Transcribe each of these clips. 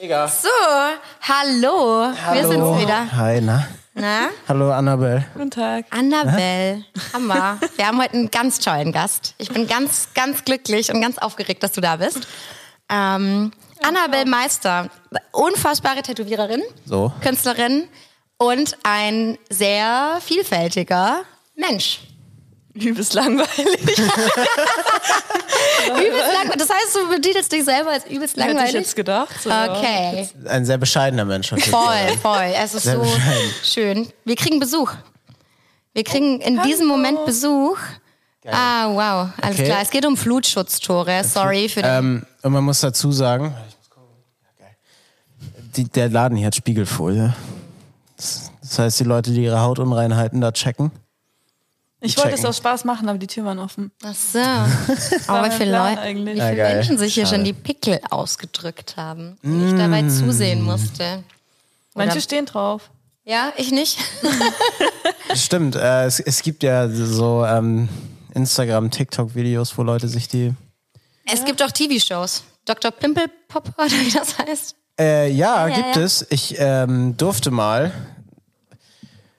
Mega. So, hallo. Wir sind's wieder. Hi, na? Na? Hallo, Annabelle. Guten Tag. Annabelle. Hammer. Wir haben heute einen ganz tollen Gast. Ich bin ganz, ganz glücklich und ganz aufgeregt, dass du da bist. Ähm, Annabelle Meister, unfassbare Tätowiererin, So. Künstlerin und ein sehr vielfältiger Mensch. Übelst langweilig. Übelst langweilig. Das heißt, du betitelst dich selber als übelst Hätte ich langweilig? jetzt gedacht. So. Okay. Ein sehr bescheidener Mensch. jeden Fall. Voll, voll. Es ist Sehr so bescheiden. schön. Wir kriegen Besuch. Wir kriegen in diesem Moment Besuch. Ah, wow. Alles Okay. klar. Es geht um Flutschutztore. Sorry für den. Ähm, und man muss dazu sagen, die, der Laden hier hat Spiegelfolie. Das, das heißt, die Leute, die ihre Hautunreinheiten da checken. Ich wollte es aus Spaß machen, aber die Tür waren offen. Ach so. Aber wie viele Leute, eigentlich. wie Ja, viele geil. Menschen sich hier Schade. schon die Pickel ausgedrückt haben, und ich dabei zusehen musste. Manche Oder- stehen drauf. Ja, ich nicht. Stimmt, äh, es, es gibt ja so ähm, Instagram, TikTok-Videos, wo Leute sich die. Es gibt auch TV-Shows. Dr. Pimpelpop oder wie das heißt. Äh, ja, Ja, gibt ja. es. Ich ähm, durfte mal,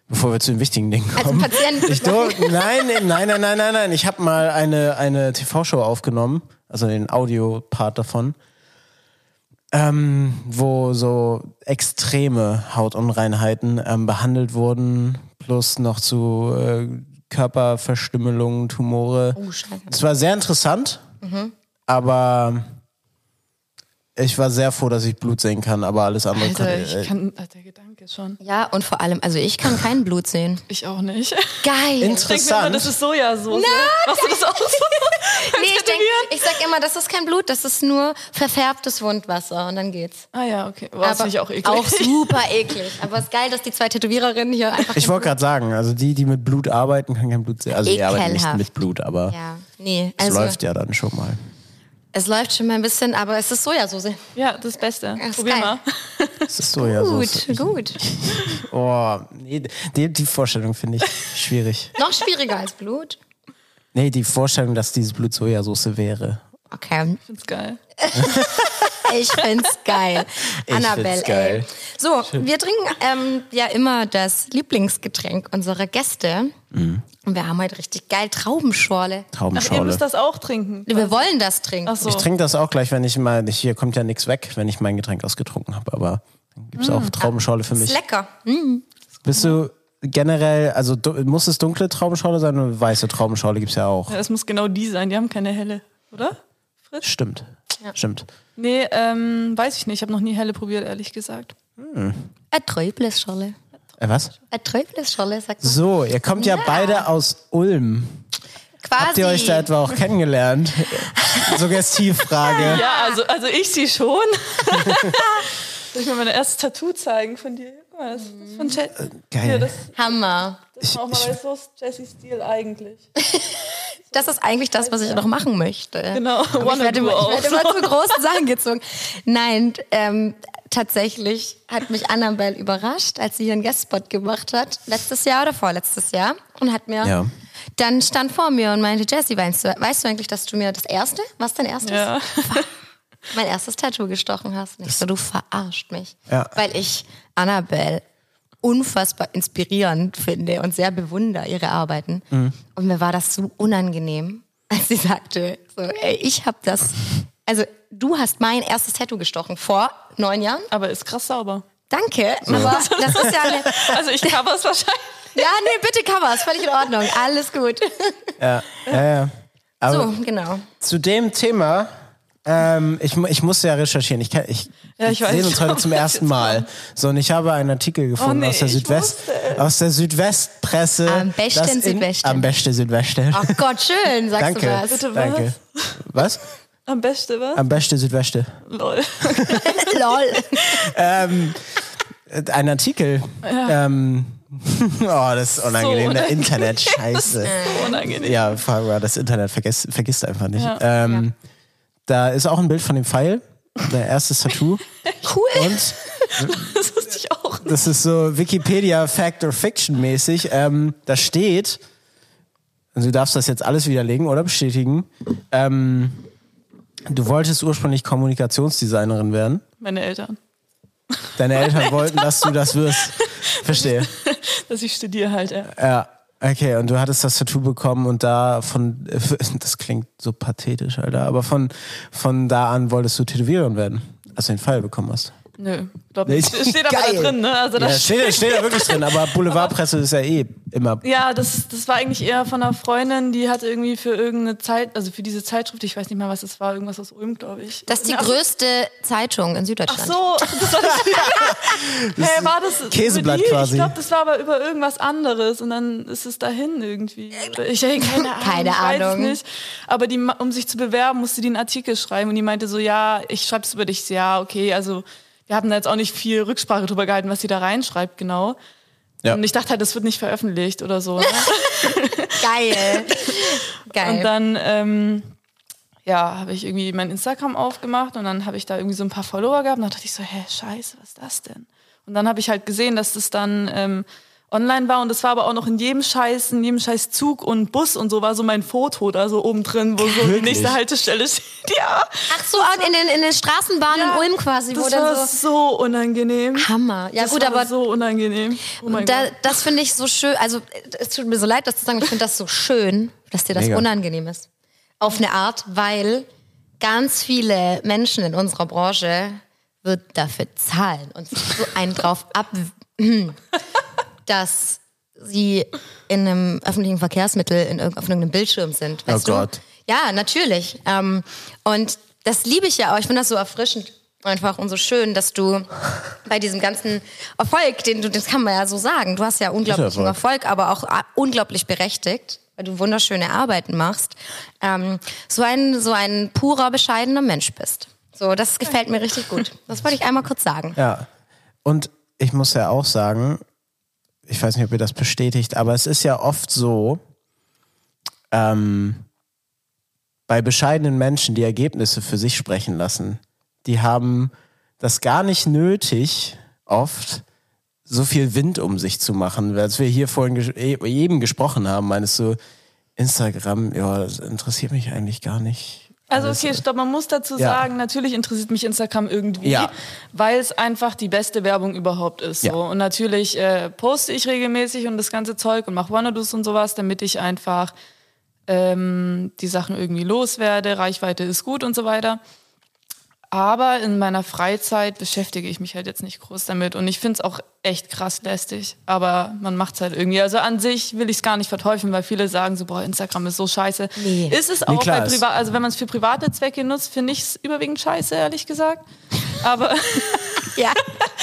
bevor wir zu den wichtigen Dingen Also kommen. Patient. Ich dur nein, nein, nein, nein, nein, nein. Ich habe mal eine, eine TV-Show aufgenommen, also den Audio-Part davon, ähm, wo so extreme Hautunreinheiten ähm, behandelt wurden, plus noch zu äh, Körperverstümmelungen, Tumore. Oh, Scheiße. Es war sehr interessant, aber ich war sehr froh, dass ich Blut sehen kann, aber alles andere Alter, konnte ich kann, äh, der Gedanke schon. Ja, und vor allem, also ich kann kein Blut sehen. Ich auch nicht. Geil. Ich denke immer, Interessant. das ist Sojasauce. Machst du das auch so? Nee, ich, denk, ich sag immer, das ist kein Blut, das ist nur verfärbtes Wundwasser und dann geht's. Ah ja, okay. War das nicht auch eklig? Auch super eklig. Aber es ist geil, dass die zwei Tätowiererinnen hier einfach. Ich wollte gerade sagen, also die, die mit Blut arbeiten, können kein Blut sehen. Also die arbeiten nicht Ekelhaft. mit Blut, aber Ja, nee. es Also, läuft ja dann schon mal. Es läuft schon mal ein bisschen, aber es ist Sojasauce. Ja, das Beste. ist Probier geil. mal. Das ist so ja so. Gut, gut. Oh, nee, die, die Vorstellung finde ich schwierig. Noch schwieriger als Blut. Nee, die Vorstellung, dass dieses Blut Sojasauce wäre. Okay. Ich find's geil. Ich find's geil. Ich Annabelle, find's geil. ey. So, wir trinken ähm, ja immer das Lieblingsgetränk unserer Gäste. Mhm. Und wir haben heute richtig geil Traubenschorle. Ach, ihr müsst das auch trinken. Wir wollen das trinken. Ach so. Ich trinke das auch gleich, wenn ich mal, hier kommt ja nichts weg, wenn ich mein Getränk ausgetrunken habe, aber dann gibt's auch Traubenschorle für Ist mich. lecker. Mm. Bist du generell, also muss es dunkle Traubenschorle sein oder weiße Traubenschorle gibt's ja auch. Ja, das muss genau die sein. Die haben keine helle, oder? Fritz? Stimmt. Stimmt. Nee, ähm, weiß ich nicht. Ich habe noch nie helle probiert, ehrlich gesagt. Eine Träubleschorle. Äh, was? Eine Träubleschorle, sagt man. So, ihr kommt ja, beide aus Ulm. Quasi. Habt ihr euch da etwa auch kennengelernt? Suggestivfrage. Ja, also, also ich sie schon. Soll ich mal mein erstes Tattoo zeigen von dir? Guck mal, das ist von Jet. Geil. Ja, das, Hammer. das ist auch mal bei so Jessie Stil eigentlich. Das ist eigentlich das, was ich noch machen möchte. Genau, Aber ich werde immer, ich auch. werde immer zu großen Sachen gezogen. Nein, ähm, tatsächlich hat mich Annabelle überrascht, als sie hier einen Guestspot gemacht hat. Letztes Jahr oder vorletztes Jahr. Und hat mir Ja. dann stand vor mir und meinte, Jessie, weißt du, weißt du eigentlich, dass du mir das erste, was dein erstes? Ja. mein erstes Tattoo gestochen hast. Und ich so, du verarscht mich. Ja. Weil ich Annabelle unfassbar inspirierend finde und sehr bewundere ihre Arbeiten. Mhm. Und mir war das so unangenehm, als sie sagte, so, ey, ich habe das, also du hast mein erstes Tattoo gestochen vor neun Jahren. Aber ist krass sauber. Danke, aber das ist ja eine, Also ich cover es wahrscheinlich. ja, nee, bitte cover, ist völlig in Ordnung, alles gut. Ja, ja, ja. Aber So, genau. zu dem Thema, ähm, ich, ich musste ja recherchieren. Ich, ich, Ja, ich sehen uns heute zum ersten Mal. So, und ich habe einen Artikel gefunden nee, aus, der Südwest, aus der Südwestpresse. Am besten das in- Südwesten. Am besten Südwesten. Oh Gott, schön, sagst Danke. du was. Bitte was? Danke. Was? Am besten, was? Am besten Südwesten. Lol. Lol. Äh, Ein Artikel. Ähm, oh, das ist unangenehm. Der unangenehm. Internet, scheiße. Unangenehm. Ja, das Internet vergisst, vergisst einfach nicht. Ja. Ähm, Da ist auch ein Bild von dem Pfeil. Der erste Tattoo. Cool. Und Das wusste ich auch. das ist so Wikipedia Fact or Fiction mäßig. Ähm, da steht, also du darfst das jetzt alles widerlegen oder bestätigen. Ähm, du wolltest ursprünglich Kommunikationsdesignerin werden. Meine Eltern. Deine Eltern wollten, dass du das wirst. Verstehe. Dass ich studiere halt, ja. Ja. Okay, und du hattest das Tattoo bekommen und da von, das klingt so pathetisch, Alter, aber von, von da an wolltest du Tätowiererin werden, als du den Fall bekommen hast. Nö, glaub Nee, nicht. Steht aber da drin, ne? Also da Ja, steht, steht da wirklich drin, aber Boulevardpresse ist ja eh immer. Ja, das, das war eigentlich eher von einer Freundin, die hatte irgendwie für irgendeine Zeit, also für diese Zeitschrift, ich weiß nicht mehr, was es war, irgendwas aus Ulm, glaube ich. Das ist die Ach, größte Zeitung in Süddeutschland. Ach so, das war das. hey, war das Käseblatt die? quasi. Ich glaube, das war aber über irgendwas anderes und dann ist es dahin irgendwie. Ich hey, keine Ahnung. Keine ich weiß Ahnung. nicht. Aber die, um sich zu bewerben, musste die einen Artikel schreiben und die meinte so, ja, ich schreibe es über dich. Ja, okay, also wir hatten da jetzt auch nicht viel Rücksprache drüber gehalten, was sie da reinschreibt, genau. Ja. Und ich dachte halt, das wird nicht veröffentlicht oder so. Ne? Geil. Geil. Und dann, ähm, ja, habe ich irgendwie mein Instagram aufgemacht und dann habe ich da irgendwie so ein paar Follower gehabt und dann dachte ich so, hä, scheiße, was ist das denn? Und dann habe ich halt gesehen, dass das dann ähm, online war und das war aber auch noch in jedem Scheiß, in jedem Scheiß Zug und Bus und so war so mein Foto da so oben drin, wo so die nächste Haltestelle steht. Ja, Ach so, in den, in den Straßenbahnen in Ulm quasi, wo das war so. so unangenehm. Hammer. Ja, das gut, war aber so unangenehm. Oh mein da, Gott. das finde ich so schön. Also, es tut mir so leid, das zu sagen, ich finde das so schön, dass dir das Mega. unangenehm ist. Auf eine Art, weil ganz viele Menschen in unserer Branche wird dafür zahlen und sich so einen drauf ab, dass sie in einem öffentlichen Verkehrsmittel in, auf irgendeinem Bildschirm sind. Weißt Oh du? Gott. Ja, natürlich. Ähm, und das liebe ich ja auch. Ich finde das so erfrischend einfach und so schön, dass du bei diesem ganzen Erfolg, den du, das kann man ja so sagen, du hast ja unglaublichen Erfolg. Erfolg, aber auch äh, unglaublich berechtigt, weil du wunderschöne Arbeiten machst, ähm, so ein so ein purer bescheidener Mensch bist. So, das gefällt mir richtig gut. Das wollte ich einmal kurz sagen. Ja. Und ich muss ja auch sagen, ich weiß nicht, ob ihr das bestätigt, aber es ist ja oft so, ähm, bei bescheidenen Menschen, die Ergebnisse für sich sprechen lassen, die haben das gar nicht nötig, oft so viel Wind um sich zu machen. Als wir hier vorhin ges e- eben gesprochen haben, meinst du, Instagram, ja, das interessiert mich eigentlich gar nicht. Also okay, stopp, man muss dazu Ja. sagen, natürlich interessiert mich Instagram irgendwie, Ja. weil es einfach die beste Werbung überhaupt ist. So. Ja. Und natürlich äh, poste ich regelmäßig und das ganze Zeug und mache Wannadoos und sowas, damit ich einfach ähm, die Sachen irgendwie loswerde, Reichweite ist gut und so weiter. Aber in meiner Freizeit beschäftige ich mich halt jetzt nicht groß damit und ich finde es auch echt krass lästig. Aber man macht es halt irgendwie. Also an sich will ich es gar nicht verteufeln, weil viele sagen so, boah, Instagram ist so scheiße. Nee. Ist es auch klar, bei Privat, also wenn man es für private Zwecke nutzt, finde ich es überwiegend scheiße, ehrlich gesagt. Aber, Ja.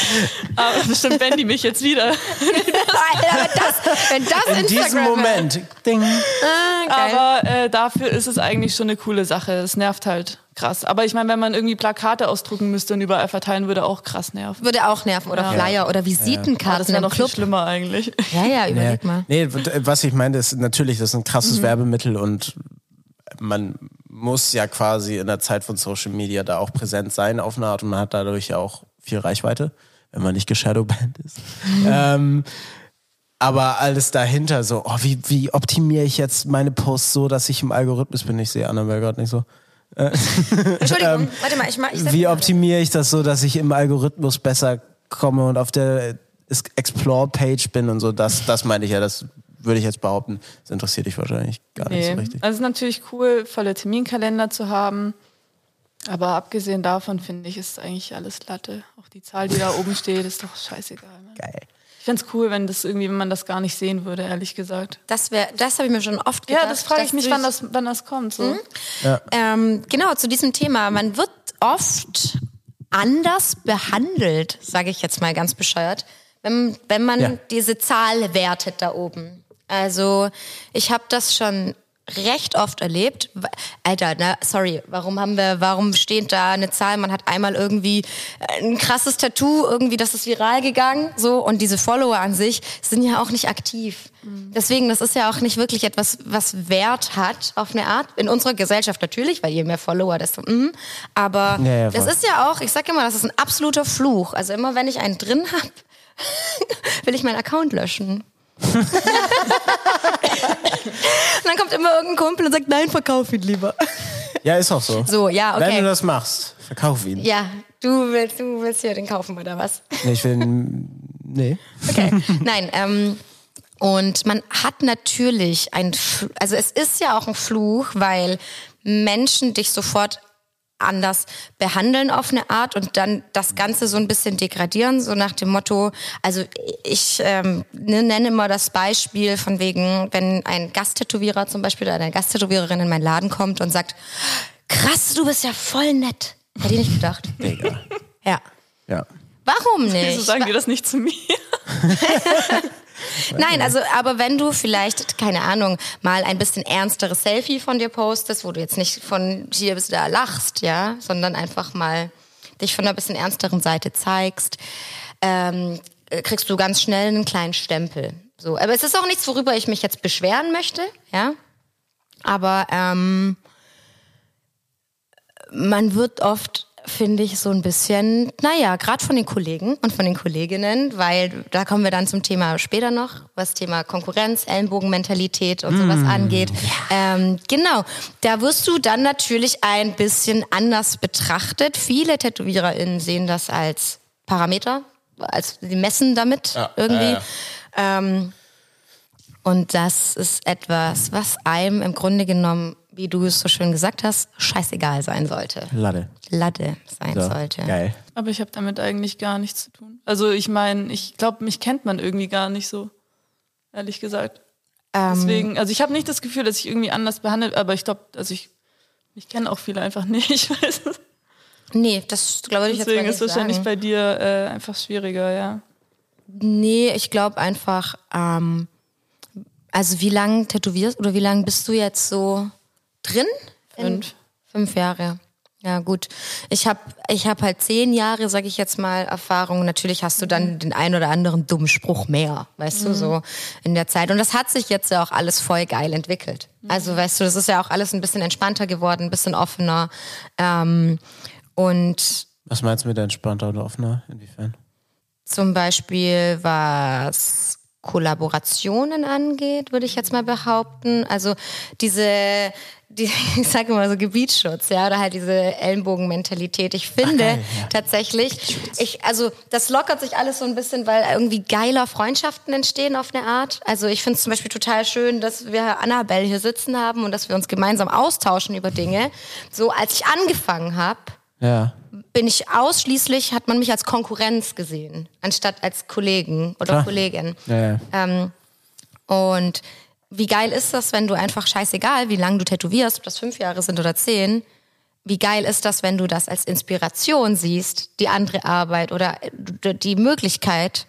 aber bestimmt die mich jetzt wieder. Alter, das, wenn das In diesem Instagram. Moment, ding. Ah, geil. Aber äh, dafür ist es eigentlich schon eine coole Sache. Es nervt halt krass. Aber ich meine, wenn man irgendwie Plakate ausdrucken müsste und überall verteilen würde, auch krass nerven. Würde auch nerven. Oder Flyer oder Aber das Visitenkarten wäre im noch viel Club. schlimmer eigentlich. Ja, ja, überleg mal. Nee, was ich meine, ist natürlich, das ist ein krasses Werbemittel und man muss ja quasi in der Zeit von Social Media da auch präsent sein auf eine Art und man hat dadurch ja auch viel Reichweite, wenn man nicht geshadowbanned ist. ähm, aber alles dahinter so, oh, wie, wie optimiere ich jetzt meine Posts so, dass ich im Algorithmus bin? Ich sehe Annabelle gerade nicht so. Entschuldigung, warte mal, ich mach, ich Wie optimiere ich das so, dass ich im Algorithmus besser komme und auf der Explore-Page bin und so? Das, das meine ich ja, das würde ich jetzt behaupten. Das interessiert dich wahrscheinlich gar nicht so Nee. richtig. Also es ist natürlich cool, volle Terminkalender zu haben. Aber abgesehen davon finde ich, ist eigentlich alles Latte. Auch die Zahl, die da oben steht, ist doch scheißegal. Ne? Geil. Ich fände es cool, wenn das irgendwie, wenn man das gar nicht sehen würde, ehrlich gesagt. Das wäre, das habe ich mir schon oft gedacht. Ja, das frage ich mich, wann das, wann das kommt. So. Ähm, genau, zu diesem Thema. Man wird oft anders behandelt, sage ich jetzt mal ganz bescheuert, wenn, wenn man Ja. diese Zahl wertet da oben. Also ich habe das schon recht oft erlebt. Alter, na, sorry, warum haben wir, warum steht da eine Zahl? Man hat einmal irgendwie ein krasses Tattoo, irgendwie, das ist viral gegangen, so und diese Follower an sich sind ja auch nicht aktiv. Deswegen, das ist ja auch nicht wirklich etwas, was Wert hat auf eine Art. In unserer Gesellschaft natürlich, weil je mehr Follower, desto. Mm, aber Ja, ja, das ist ja auch, ich sag immer, das ist ein absoluter Fluch. Also immer wenn ich einen drin hab, will ich meinen Account löschen. Und dann kommt immer irgendein Kumpel und sagt, nein, verkauf ihn lieber. Ja, ist auch so. So, ja, okay. Wenn du das machst, verkauf ihn. Ja, Du willst, du willst hier den kaufen oder was? Nee, ich will. Nee. Okay. Nein, ähm, und man hat natürlich ein, also es ist ja auch ein Fluch, weil Menschen dich sofort anders behandeln auf eine Art und dann das Ganze so ein bisschen degradieren, so nach dem Motto, also ich ähm, ne, nenne immer das Beispiel von wegen, wenn ein Gasttätowierer zum Beispiel oder eine Gasttätowiererin in meinen Laden kommt und sagt, krass, du bist ja voll nett. Hätte ich nicht gedacht. Digga. Ja. Ja. Warum nicht? Wieso sagen die das nicht zu mir? Nein, also, aber wenn du vielleicht, keine Ahnung, mal ein bisschen ernsteres Selfie von dir postest, wo du jetzt nicht von hier bis da lachst, ja, sondern einfach mal dich von einer bisschen ernsteren Seite zeigst, ähm, äh, kriegst du ganz schnell einen kleinen Stempel. So, aber es ist auch nichts, worüber ich mich jetzt beschweren möchte, ja. Aber ähm, man wird oft, finde ich, so ein bisschen, naja, gerade von den Kollegen und von den Kolleginnen, weil da kommen wir dann zum Thema später noch, was Thema Konkurrenz, Ellenbogenmentalität und sowas angeht. Ähm, genau, da wirst du dann natürlich ein bisschen anders betrachtet. Viele TätowiererInnen sehen das als Parameter, als die messen damit Ja, irgendwie. ja. Ähm, und das ist etwas, was einem im Grunde genommen, wie du es so schön gesagt hast, scheißegal sein sollte. Lade. Ladde sein So. sollte. Geil. Aber ich habe damit eigentlich gar nichts zu tun. Also ich meine, ich glaube, mich kennt man irgendwie gar nicht so, ehrlich gesagt. Ähm, Deswegen, also ich habe nicht das Gefühl, dass ich irgendwie anders behandelt, aber ich glaube, also ich, ich kenne auch viele einfach nicht. Ich weiß es. nee, das glaube ich jetzt Deswegen nicht ist wahrscheinlich sagen. bei dir äh, einfach schwieriger, ja. Nee, ich glaube einfach, ähm, also wie lange tätowierst oder wie lange bist du jetzt so drin? In- Fünf. Fünf Jahre. Ja, gut. Ich habe ich hab halt zehn Jahre, sag ich jetzt mal, Erfahrung. Natürlich hast du dann den ein oder anderen dummen Spruch mehr, weißt du, so in der Zeit. Und das hat sich jetzt ja auch alles voll geil entwickelt. Also, weißt du, das ist ja auch alles ein bisschen entspannter geworden, ein bisschen offener. Ähm, und Was meinst du mit entspannter und offener? Inwiefern? zum Beispiel was Kollaborationen angeht, würde ich jetzt mal behaupten. Also diese, die, ich sage immer so Gebietsschutz, ja, oder halt diese Ellenbogenmentalität. Ich finde geil, ja. tatsächlich, ich, also das lockert sich alles so ein bisschen, weil irgendwie geiler Freundschaften entstehen auf eine Art. Also ich finde es zum Beispiel total schön, dass wir Annabelle hier sitzen haben und dass wir uns gemeinsam austauschen über Dinge. So als ich angefangen habe, Ja. bin ich ausschließlich, hat man mich als Konkurrenz gesehen, anstatt als Kollegen oder Klar. Kollegin. Ja. Ähm, und wie geil ist das, wenn du einfach scheißegal, wie lange du tätowierst, ob das fünf Jahre sind oder zehn, wie geil ist das, wenn du das als Inspiration siehst, die andere Arbeit oder d- die Möglichkeit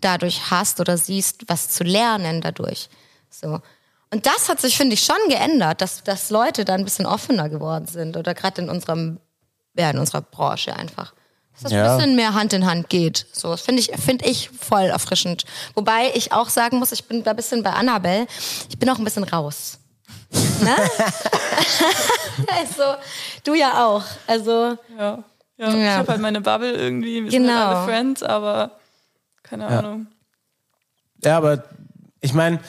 dadurch hast oder siehst, was zu lernen dadurch. So. Und das hat sich, finde ich, schon geändert, dass, dass Leute da ein bisschen offener geworden sind oder gerade in unserem, ja, in unserer Branche einfach. Dass das Ja. ein bisschen mehr Hand in Hand geht. So, das finde ich, finde ich voll erfrischend. Wobei ich auch sagen muss, ich bin da ein bisschen bei Annabelle, ich bin auch ein bisschen raus. Ne? also, du ja auch. Also, Ja. Ja, Ja. ich habe halt meine Bubble irgendwie, wir sind Genau. halt alle Friends, aber keine Ahnung. Ja, aber ich meine,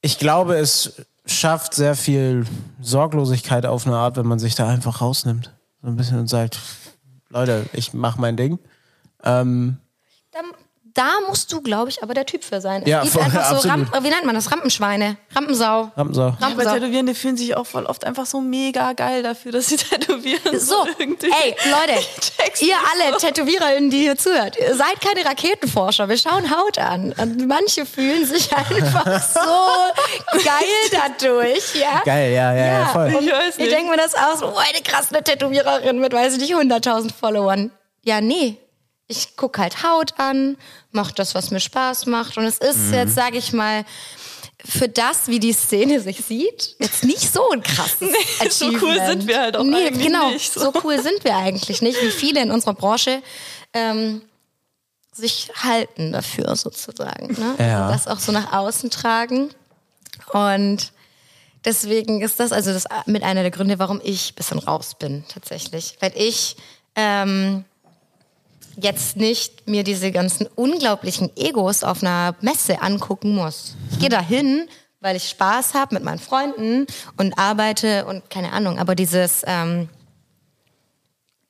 ich glaube, es schafft sehr viel Sorglosigkeit auf eine Art, wenn man sich da einfach rausnimmt. So ein bisschen und sagt, Leute, ich mach mein Ding. Ähm, da musst du, glaube ich, aber der Typ für sein. Es Ja, gibt voll, einfach so absolut. Ramp, wie nennt man das? Rampensschweine. Rampensau. Rampensau. Aber Rampensau. Tätowierende fühlen sich auch voll oft einfach so mega geil dafür, dass sie tätowieren. So, irgendwie. ey, Leute, ihr alle TätowiererInnen, die hier zuhört, seid keine Raketenforscher, wir schauen Haut an. Und manche fühlen sich einfach so geil dadurch, ja. Geil, ja, ja, ja, voll. Ich weiß Ich nicht. denke mir das aus, oh, eine krasse Tätowiererin mit, weiß ich nicht, 100.000 Followern. Ja, nee. Ich guck halt Haut an, mach das, was mir Spaß macht. Und es ist jetzt, sage ich mal, für das, wie die Szene sich sieht, jetzt nicht so ein krasses Nee, so cool sind wir halt auch nee, eigentlich genau, nicht, So. so. cool sind wir eigentlich nicht, wie viele in unserer Branche ähm, sich halten dafür sozusagen. Ne? Ja. Also das auch so nach außen tragen. Und deswegen ist das also das mit einer der Gründe, warum ich ein bisschen raus bin tatsächlich. Weil ich ähm, jetzt nicht mir diese ganzen unglaublichen Egos auf einer Messe angucken muss. Ich gehe da hin, weil ich Spaß habe mit meinen Freunden und arbeite und keine Ahnung. Aber dieses, ähm,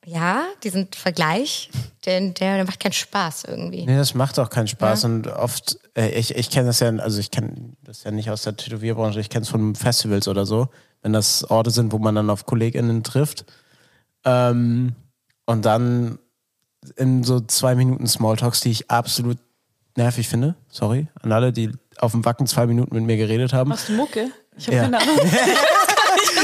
ja, diesen Vergleich, der, der, macht keinen Spaß irgendwie. Nee, das macht auch keinen Spaß und oft, äh, ich, ich kenne das ja, also ich kenne das ja nicht aus der Tätowierbranche, ich kenne es von Festivals oder so, wenn das Orte sind, wo man dann auf KollegInnen trifft ähm, und dann in so zwei Minuten Smalltalks, die ich absolut nervig finde, sorry, an alle, die auf dem Wacken zwei Minuten mit mir geredet haben. Machst du Mucke? Ich habe Ja. keine Ahnung.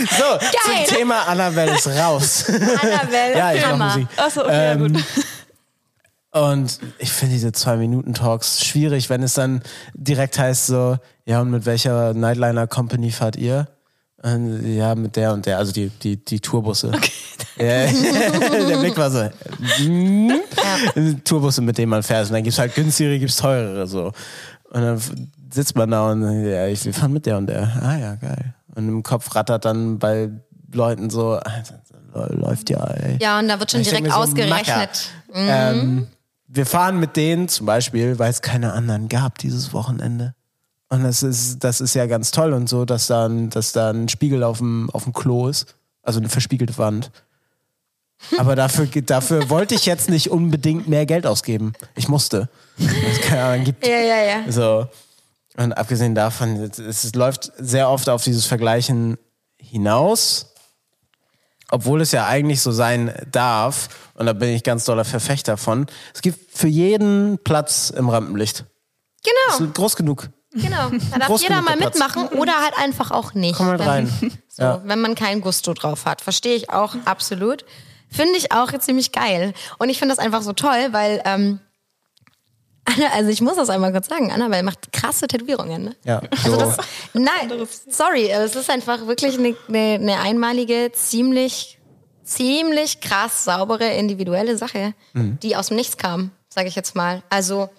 So, zum Thema Annabelle ist raus. Annabelle, ja, ich Hammer. Musik. Achso, okay, ja, gut. Und ich finde diese Zwei-Minuten-Talks schwierig, wenn es dann direkt heißt so, ja, und mit welcher Nightliner-Company fahrt ihr? Und, ja, mit der und der, also die, die, die Tourbusse. Ja, der Blick war so, mm, Tourbusse, mit denen man fährt. Und dann gibt's halt günstigere, gibt's teurere, so. Und dann sitzt man da und, ja, ich, wir fahren mit der und der. Ah ja, geil. Und im Kopf rattert dann bei Leuten so, läuft ja, ey. Ja, und da wird schon Ich direkt so, ausgerechnet. Ähm, wir fahren mit denen zum Beispiel, weil es keine anderen gab dieses Wochenende. Und das ist, das ist ja ganz toll und so, dass da ein, dass da ein Spiegel auf dem, auf dem Klo ist. Also eine verspiegelte Wand. Aber dafür, dafür wollte ich jetzt nicht unbedingt mehr Geld ausgeben. Ich musste. Es keine anderen gibt. Ja, ja, ja. So. Und abgesehen davon, es, es läuft sehr oft auf dieses Vergleichen hinaus, obwohl es ja eigentlich so sein darf. Und da bin ich ganz doller Verfechter von. Es gibt für jeden Platz im Rampenlicht. Genau, Ist groß genug. Genau. Da darf jeder mal mitmachen oder halt einfach auch nicht. Komm mal Wenn- rein. So, Ja. wenn man kein Gusto drauf hat. Verstehe ich auch absolut. Finde ich auch ziemlich geil. Und ich finde das einfach so toll, weil, ähm, Anna, also ich muss das einmal kurz sagen, Annabelle macht krasse Tätowierungen. Ne? Ja, Also so. das, nein, sorry, es ist einfach wirklich eine, eine, eine einmalige, ziemlich, ziemlich krass saubere, individuelle Sache, Mhm. die aus dem Nichts kam, sage ich jetzt mal. Also,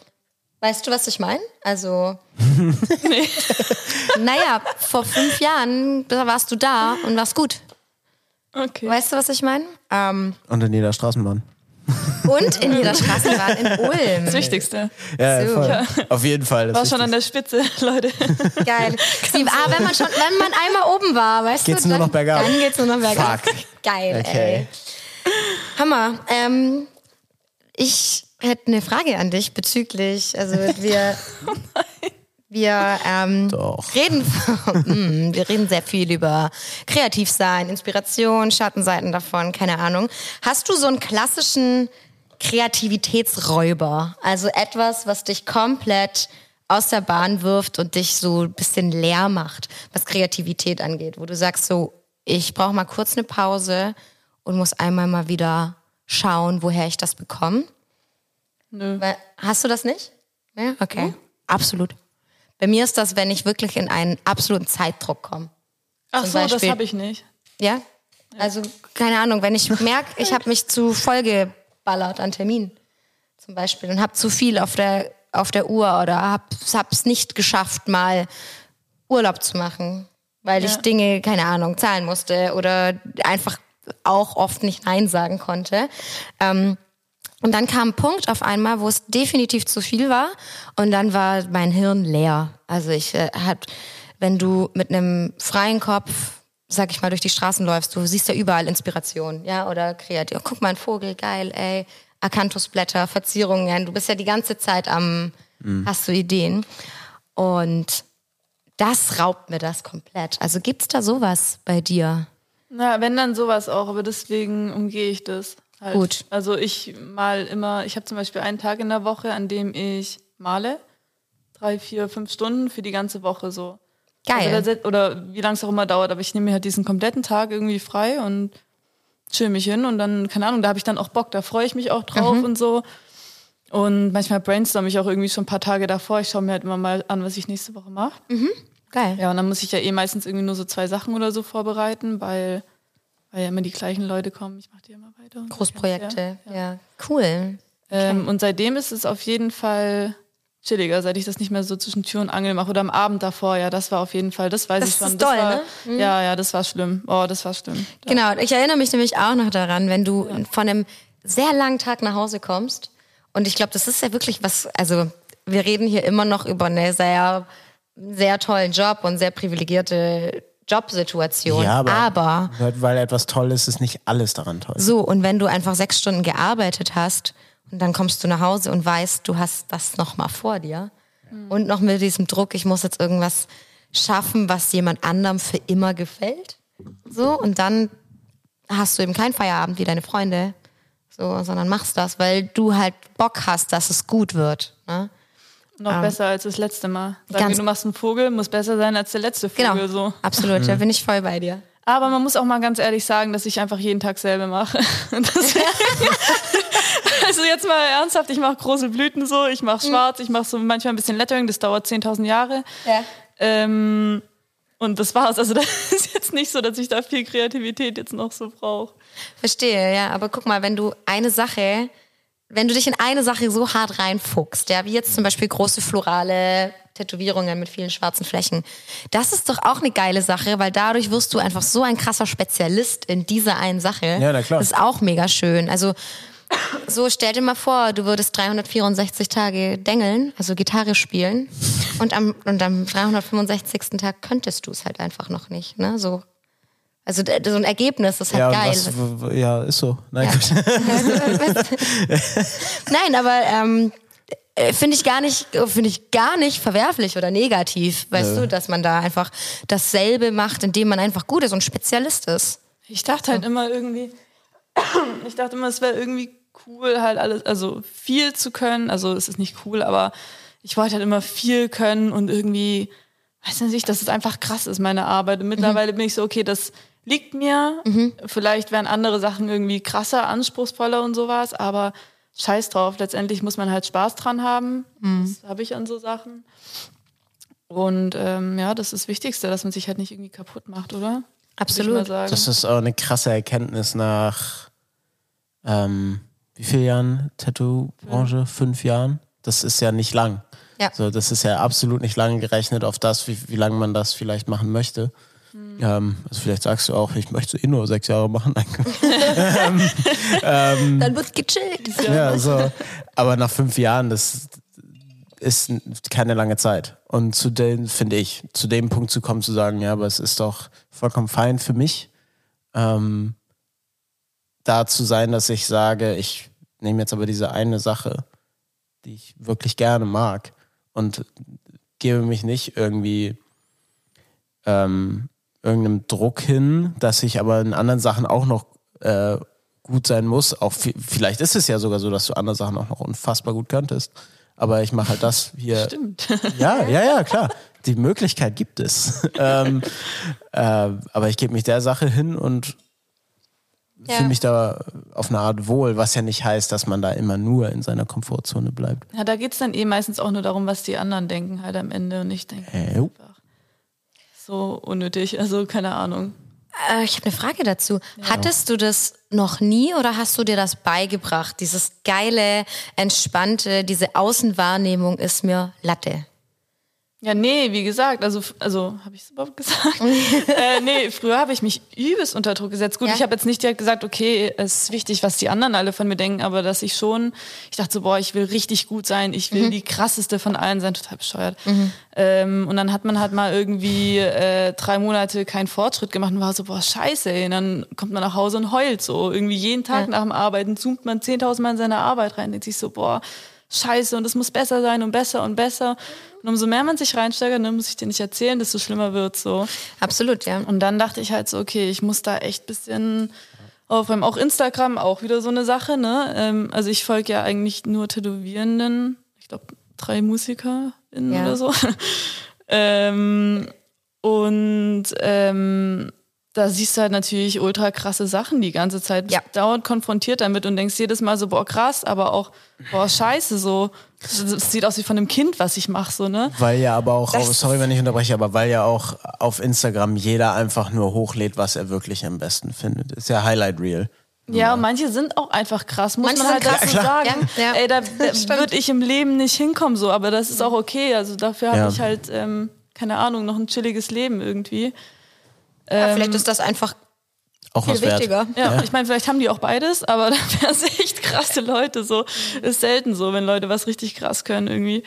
weißt du, was ich meine? Also, naja, vor fünf Jahren warst du da und warst gut. Okay. Weißt du, was ich meine? Ähm, Und in jeder Straßenbahn. und in jeder Straßenbahn in Ulm. Das Wichtigste. Ja, So. voll. Auf jeden Fall. Das War schon an der Spitze, Leute. Geil. Sie, ah, wenn man schon, wenn man einmal oben war, weißt Geht's du, nur dann, noch bergab. Dann geht's nur noch bergab. Fuck. Geil, Okay. ey. Hammer. Ähm, ich hätte eine Frage an dich bezüglich, also wir, wir ähm, reden, Mm, wir reden sehr viel über Kreativsein, Inspiration, Schattenseiten davon, keine Ahnung. Hast du so einen klassischen Kreativitätsräuber? Also etwas, was dich komplett aus der Bahn wirft und dich so ein bisschen leer macht, was Kreativität angeht, wo du sagst so, ich brauche mal kurz eine Pause und muss einmal mal wieder schauen, woher ich das bekomme. Nö. Weil, hast du das nicht? Ja, okay. Absolut. Bei mir ist das, wenn ich wirklich in einen absoluten Zeitdruck komme. Ach Zum so, das Beispiel- habe ich nicht. Ja? Also, keine Ahnung, wenn ich merke, ich habe mich zu voll geballert an Terminen zum Beispiel und habe zu viel auf der, auf der Uhr oder habe es nicht geschafft, mal Urlaub zu machen, weil ich Ja. Dinge, keine Ahnung, zahlen musste oder einfach auch oft nicht Nein sagen konnte. Ähm, und dann kam ein Punkt auf einmal, wo es definitiv zu viel war und dann war mein Hirn leer. Also ich äh, hat, wenn du mit einem freien Kopf, sag ich mal, durch die Straßen läufst, du siehst ja überall Inspiration, ja, oder kreativ. Oh, guck mal, ein Vogel, geil, ey. Akanthusblätter, Verzierungen. Du bist ja die ganze Zeit am, hast du Ideen. Und das raubt mir das komplett. Also gibt's da sowas bei dir? Na, wenn dann sowas auch, aber deswegen umgehe ich das. Halt. Gut. Also ich mal immer, ich habe zum Beispiel einen Tag in der Woche, an dem ich male. Drei, vier, fünf Stunden für die ganze Woche so. Geil. Also da set- oder wie lange es auch immer dauert, aber ich nehme mir halt diesen kompletten Tag irgendwie frei und chill mich hin und dann, keine Ahnung, da habe ich dann auch Bock, da freue ich mich auch drauf Mhm. und so. Und manchmal brainstorm ich auch irgendwie schon ein paar Tage davor. Ich schaue mir halt immer mal an, was ich nächste Woche mache. Geil. Ja, und dann muss ich ja eh meistens irgendwie nur so zwei Sachen oder so vorbereiten, weil, weil ja immer die gleichen Leute kommen. Ich mache die immer weiter. Großprojekte. Ja. Cool. Ähm, und seitdem ist es auf jeden Fall chilliger, seit ich das nicht mehr so zwischen Tür und Angel mache oder am Abend davor. Ja, das war auf jeden Fall, das weiß Das ich schon. ist doll, war, ne? Ja, ja, das war schlimm. Oh, das war schlimm. Genau, ich erinnere mich nämlich auch noch daran, wenn du von einem sehr langen Tag nach Hause kommst. Und ich glaube, das ist ja wirklich was, also wir reden hier immer noch über einen sehr, sehr tollen Job und sehr privilegierte Jobsituation. Ja, aber, aber weil etwas toll ist, ist nicht alles daran toll. so, und wenn du einfach sechs Stunden gearbeitet hast und dann kommst du nach Hause und weißt, du hast das nochmal vor dir und noch mit diesem Druck, ich muss jetzt irgendwas schaffen, was jemand anderem für immer gefällt. So, und dann hast du eben keinen Feierabend wie deine Freunde, so, sondern machst das, weil du halt Bock hast, dass es gut wird. Ne? Noch besser als das letzte Mal. Sag ganz- mir, du machst einen Vogel, muss besser sein als der letzte Vogel. Genau, So. absolut, Mhm. da bin ich voll bei dir. Aber man muss auch mal ganz ehrlich sagen, dass ich einfach jeden Tag selber mache. Also jetzt mal ernsthaft, ich mache große Blüten so, ich mache schwarz, ich mache so manchmal ein bisschen Lettering, das dauert 10.000 Jahre. Ja. Ähm, und das war's. Also das ist jetzt nicht so, dass ich da viel Kreativität jetzt noch so brauche. Verstehe, ja. Aber guck mal, wenn du eine Sache, wenn du dich in eine Sache so hart reinfuchst, ja, wie jetzt zum Beispiel große florale Tätowierungen mit vielen schwarzen Flächen, das ist doch auch eine geile Sache, weil dadurch wirst du einfach so ein krasser Spezialist in dieser einen Sache. Ja, na klar. Das ist auch mega schön. Also so stell dir mal vor, du würdest 364 Tage dengeln, also Gitarre spielen und am, und am 365. Tag könntest du es halt einfach noch nicht, ne? So. Also so ein Ergebnis ist halt ja, geil. was, ja, ist so. Nein, Ja. Nein, aber ähm, äh, finde ich gar nicht, finde ich gar nicht verwerflich oder negativ, weißt du, dass man da einfach dasselbe macht, indem man einfach gut ist und Spezialist ist. Ich dachte halt immer irgendwie, ich dachte immer, es wäre irgendwie cool, halt alles, also viel zu können. Also es ist nicht cool, aber ich wollte halt immer viel können und irgendwie, weiß nicht, dass es einfach krass ist, meine Arbeit. Und mittlerweile bin ich so, okay, das liegt mir. Vielleicht wären andere Sachen irgendwie krasser, anspruchsvoller und sowas, aber scheiß drauf. Letztendlich muss man halt Spaß dran haben. Das habe ich an so Sachen. Und ähm, ja, das ist das Wichtigste, dass man sich halt nicht irgendwie kaputt macht, oder? Absolut. Das ist auch eine krasse Erkenntnis nach ähm, wie vielen Jahren Tattoo-Branche? Fünf Jahren? Das ist ja nicht lang. Ja. So, das ist ja absolut nicht lange gerechnet auf das, wie, wie lange man das vielleicht machen möchte. Hm. Ähm, also vielleicht sagst du auch, ich möchte eh nur sechs Jahre machen. Nein, Dann wird gechillt. Ja, so. Aber nach fünf Jahren, das ist keine lange Zeit. Und zu dem, finde ich, zu dem Punkt zu kommen, zu sagen, ja, aber es ist doch vollkommen fein für mich, ähm, da zu sein, dass ich sage, ich nehme jetzt aber diese eine Sache, die ich wirklich gerne mag und gebe mich nicht irgendwie ähm, irgendeinem Druck hin, dass ich aber in anderen Sachen auch noch äh, gut sein muss. Auch vi- vielleicht ist es ja sogar so, dass du andere Sachen auch noch unfassbar gut könntest. Aber ich mache halt das hier. Stimmt. Ja, ja, ja, klar. Die Möglichkeit gibt es. ähm, äh, aber ich gebe mich der Sache hin und Ja. fühle mich da auf eine Art wohl, was ja nicht heißt, dass man da immer nur in seiner Komfortzone bleibt. Ja, da geht's dann eh meistens auch nur darum, was die anderen denken halt am Ende und ich denke Äh, so unnötig, also keine Ahnung. Äh, ich habe eine Frage dazu. Hattest du das noch nie oder hast du dir das beigebracht? Dieses geile, entspannte, diese Außenwahrnehmung ist mir Latte. Ja, nee, wie gesagt, also, also habe ich es überhaupt gesagt? äh, nee, früher habe ich mich übelst unter Druck gesetzt. Gut, Ja. ich habe jetzt nicht direkt gesagt, okay, es ist wichtig, was die anderen alle von mir denken, aber dass ich schon, ich dachte so, boah, ich will richtig gut sein, ich will die krasseste von allen sein, total bescheuert. Ähm, und dann hat man halt mal irgendwie äh, drei Monate keinen Fortschritt gemacht und war so, boah, scheiße, ey. Und dann kommt man nach Hause und heult so. Irgendwie jeden Tag Ja. nach dem Arbeiten zoomt man 10.000 Mal in seine Arbeit rein, denkt sich so, boah, scheiße und es muss besser sein und besser und besser. Und umso mehr man sich reinsteigert, ne, muss ich dir nicht erzählen, desto schlimmer wird so. Absolut, ja. Und dann dachte ich halt so, okay, ich muss da echt bisschen aufräumen. Auch Instagram, auch wieder so eine Sache, ne? Ähm, also ich folge ja eigentlich nur Tätowierenden, ich glaube drei MusikerInnen Ja. oder so. ähm, und ähm, da siehst du halt natürlich ultra krasse Sachen die ganze Zeit. Bist Ja. dauernd konfrontiert damit und denkst jedes Mal so, boah, krass, aber auch, boah, scheiße, so. Das sieht aus wie von einem Kind, was ich mache, so, ne? Weil ja aber auch, Das- sorry, wenn ich unterbreche, aber weil ja auch auf Instagram jeder einfach nur hochlädt, was er wirklich am besten findet. Ist ja Highlight Reel. Ja, und manche sind auch einfach krass, muss Manche man halt dazu Ja, sagen. Ja, ja. Ey, da, da würde ich im Leben nicht hinkommen, so, aber das ist auch okay. Also dafür habe Ja. ich halt, ähm, keine Ahnung, noch ein chilliges Leben irgendwie. Ja Ähm, vielleicht ist das einfach Auch viel was wert. wichtiger. Ja, ich meine, vielleicht haben die auch beides, aber da wären es echt krasse Leute. So ist selten so, wenn Leute was richtig krass können irgendwie.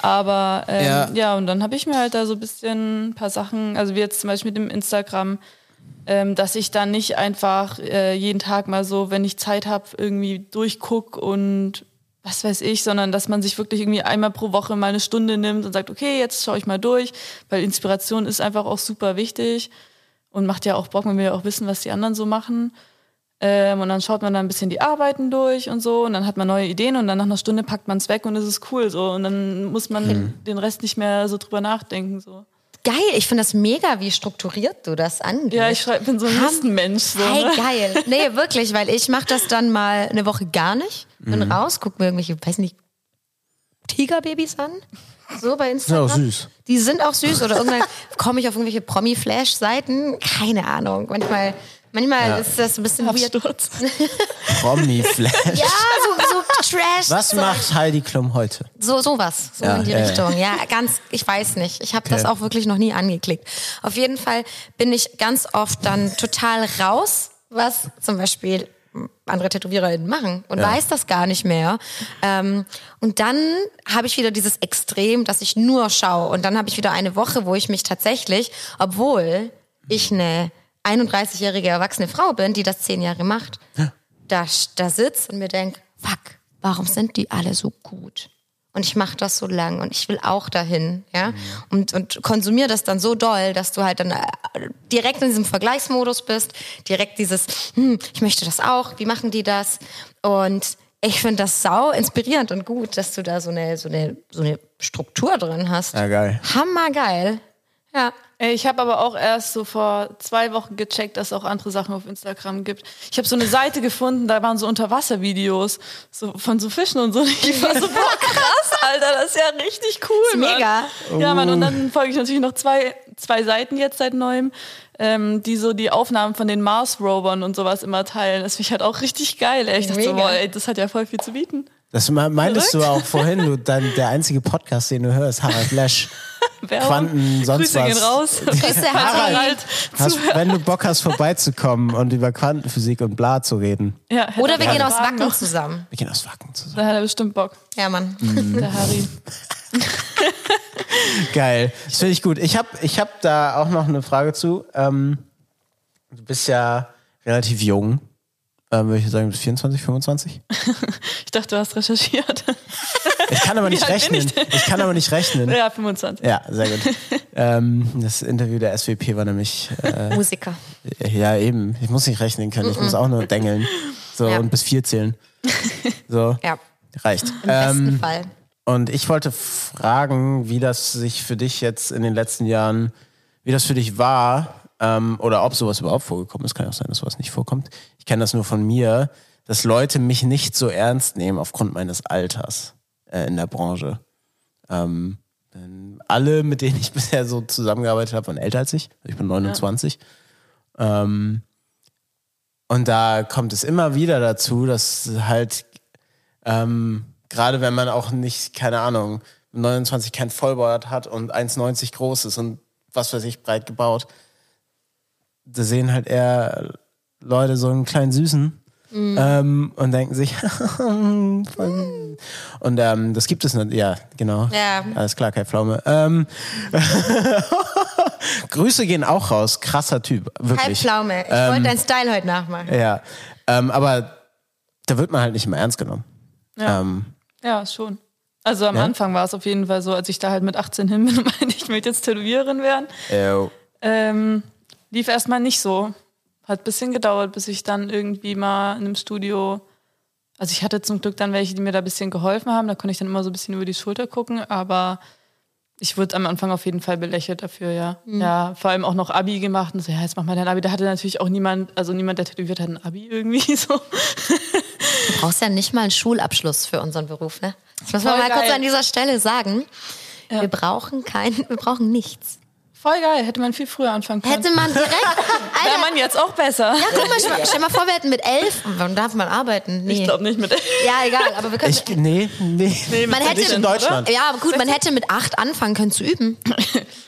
Aber ähm, Ja. ja. und dann habe ich mir halt da so ein bisschen ein paar Sachen, also wie jetzt zum Beispiel mit dem Instagram, ähm, dass ich dann nicht einfach äh, jeden Tag mal so, wenn ich Zeit habe, irgendwie durchguck und was weiß ich, sondern dass man sich wirklich irgendwie einmal pro Woche mal eine Stunde nimmt und sagt, okay, jetzt schaue ich mal durch, weil Inspiration ist einfach auch super wichtig und macht ja auch Bock, man will ja auch wissen, was die anderen so machen. Ähm, und dann schaut man da ein bisschen die Arbeiten durch und so und dann hat man neue Ideen und dann nach einer Stunde packt man es weg und es ist cool so und dann muss man den Rest nicht mehr so drüber nachdenken so. Geil, ich finde das mega, wie strukturiert du das angehst. Ja, ich schreib, bin so ein Listenmensch. So, Hey, ne? geil. Nee, wirklich, weil ich mache das dann mal eine Woche gar nicht. Bin raus, guck mir irgendwelche, weiß nicht, Tigerbabys an. So bei Instagram. Auch süß. Die sind auch süß. Oder irgendwann komme ich auf irgendwelche Promi-Flash-Seiten. Keine Ahnung. Manchmal, manchmal ist das ein bisschen weird. Absturz. Promi-Flash. Ja, so, so Trash. Was macht Heidi Klum heute? So, sowas, so Ja, in die ja, ja. Richtung. Ja, ganz, ich weiß nicht. Ich habe das Okay. auch wirklich noch nie angeklickt. Auf jeden Fall bin ich ganz oft dann total raus, was zum Beispiel andere TätowiererInnen machen und Ja. weiß das gar nicht mehr. Ähm, und dann habe ich wieder dieses Extrem, dass ich nur schaue. Und dann habe ich wieder eine Woche, wo ich mich tatsächlich, obwohl ich eine 31-jährige erwachsene Frau bin, die das zehn Jahre macht, da, da sitze und mir denk, fuck, warum sind die alle so gut? Und ich mache das so lang und ich will auch dahin, ja. Und, und konsumiere das dann so doll, dass du halt dann äh, direkt in diesem Vergleichsmodus bist, direkt dieses, hm, ich möchte das auch, wie machen die das? Und ich finde das sau inspirierend und gut, dass du da so eine, so eine, so eine Struktur drin hast. Ja, geil. Hammergeil. Ja. Ey, Ich habe aber auch erst so vor zwei Wochen gecheckt, dass es auch andere Sachen auf Instagram gibt. Ich habe so eine Seite gefunden, da waren so Unterwasservideos so von so Fischen und so. Ich war so, boah, krass, Alter, das ist ja richtig cool. Ist Mann. mega. Ja, Mann, und dann folge ich natürlich noch zwei, zwei Seiten jetzt seit neuem, ähm, die so die Aufnahmen von den Mars-Rovern und sowas immer teilen. Das finde ich halt auch richtig geil. Ey. Ich dachte so, boah, ey, das hat ja voll viel zu bieten. Das me- meintest du Verrückt. auch vorhin, du, dein, der einzige Podcast, den du hörst, Harald Lesch. Quanten, sonst Grüße was. gehen raus. Grüße, Harald. Harald. Hast, wenn du Bock hast, vorbeizukommen und über Quantenphysik und bla zu reden. Ja, Oder wir gehen aus Wacken noch. zusammen. Wir gehen aus Wacken zusammen. Da hat er bestimmt Bock, Ja, Mann. der Harry. Geil. Das finde ich gut. Ich habe ich hab da auch noch eine Frage zu. Ähm, du bist ja relativ jung. Ähm, würde ich sagen, du bist 24, 25? Ich dachte, du hast recherchiert. Ich kann aber nicht rechnen. ich Ich, kann aber nicht rechnen. ja, 25. Ja, sehr gut. ähm, das Interview der SWP war nämlich, äh, Musiker. ja eben, ich muss nicht rechnen können, ich muss auch nur dengeln. So, Ja. und bis vier zählen. So, Ja. reicht. Im besten Ähm, Fall. Und ich wollte fragen, wie das sich für dich jetzt in den letzten Jahren, wie das für dich war, ähm, oder ob sowas überhaupt vorgekommen ist. Kann ja auch sein, dass sowas nicht vorkommt. Ich kenne das nur von mir, dass Leute mich nicht so ernst nehmen aufgrund meines Alters äh, in der Branche. Ähm, denn alle, mit denen ich bisher so zusammengearbeitet habe, waren älter als ich. Ich bin 29. Ähm, und da kommt es immer wieder dazu, dass halt ähm, gerade wenn man auch nicht, keine Ahnung, mit 29 kein Vollbart hat und 1,90 groß ist und was weiß ich, breit gebaut, da sehen halt eher Leute so einen kleinen Süßen ähm, und denken sich, und ähm, das gibt es nicht, ja, genau. Ja. Alles klar, kein Pflaume. Ähm, Grüße gehen auch raus, krasser Typ, Kein wirklich. Pflaume. Ich wollte deinen Style heute nachmachen. Ja, ähm, aber da wird man halt nicht immer ernst genommen. Ja. Ähm, Ja, schon. Also am Ja? Anfang war es auf jeden Fall so, als ich da halt mit 18 hin bin und meinte, ich möchte jetzt Tätowiererin werden. äh, Ähm, lief erstmal nicht so. Hat ein bisschen gedauert, bis ich dann irgendwie mal in einem Studio. Also ich hatte zum Glück dann welche, die mir da ein bisschen geholfen haben. Da konnte ich dann immer so ein bisschen über die Schulter gucken, aber ich wurde am Anfang auf jeden Fall belächelt dafür, ja. Ja, vor allem auch noch Abi gemacht und so, ja, jetzt mach mal dein Abi. Da hatte natürlich auch niemand, also niemand, der tätowiert hat, ein Abi irgendwie so. Du brauchst ja nicht mal einen Schulabschluss für unseren Beruf, ne? Das wir Voll mal kurz geil. an dieser Stelle sagen. Wir brauchen kein, wir brauchen nichts. Voll geil, hätte man viel früher anfangen können. Hätte man direkt, Wäre man jetzt auch besser. ja, guck mal, stell mal- stell mal vor, wir hätten mit elf, wann darf man arbeiten? Nee. Ich glaube nicht mit. Ja, egal, aber wir können, ich, nee, nee. Nee, man hätte, Nicht in Deutschland. ja, aber gut, man hätte mit acht anfangen können zu üben.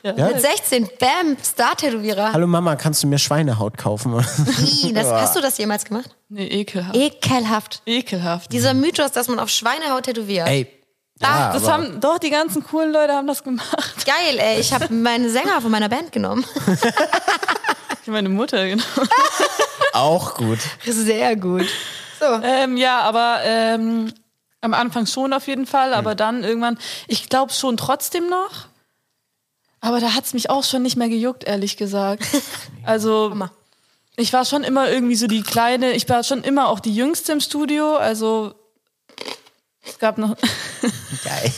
Ja? Mit 16, bam, Star-Tätowierer. Hallo Mama, kannst du mir Schweinehaut kaufen? Ih, Das, hast du das jemals gemacht? Nee, ekelhaft. Ekelhaft. Ekelhaft. Dieser Mythos, dass man auf Schweinehaut tätowiert. Ey, Ja, Das aber- haben doch die ganzen coolen Leute haben das gemacht. Geil, ey. Ich habe meinen Sänger von meiner Band genommen. Ich meine Mutter, genau. Auch gut. Sehr gut. So. Ähm, ja, aber ähm, am Anfang schon auf jeden Fall, aber dann irgendwann, ich glaube schon trotzdem noch. Aber da hat's mich auch schon nicht mehr gejuckt, ehrlich gesagt. Also Hammer. ich war schon immer irgendwie so die kleine, ich war schon immer auch die Jüngste im Studio, also es gab noch, Geil.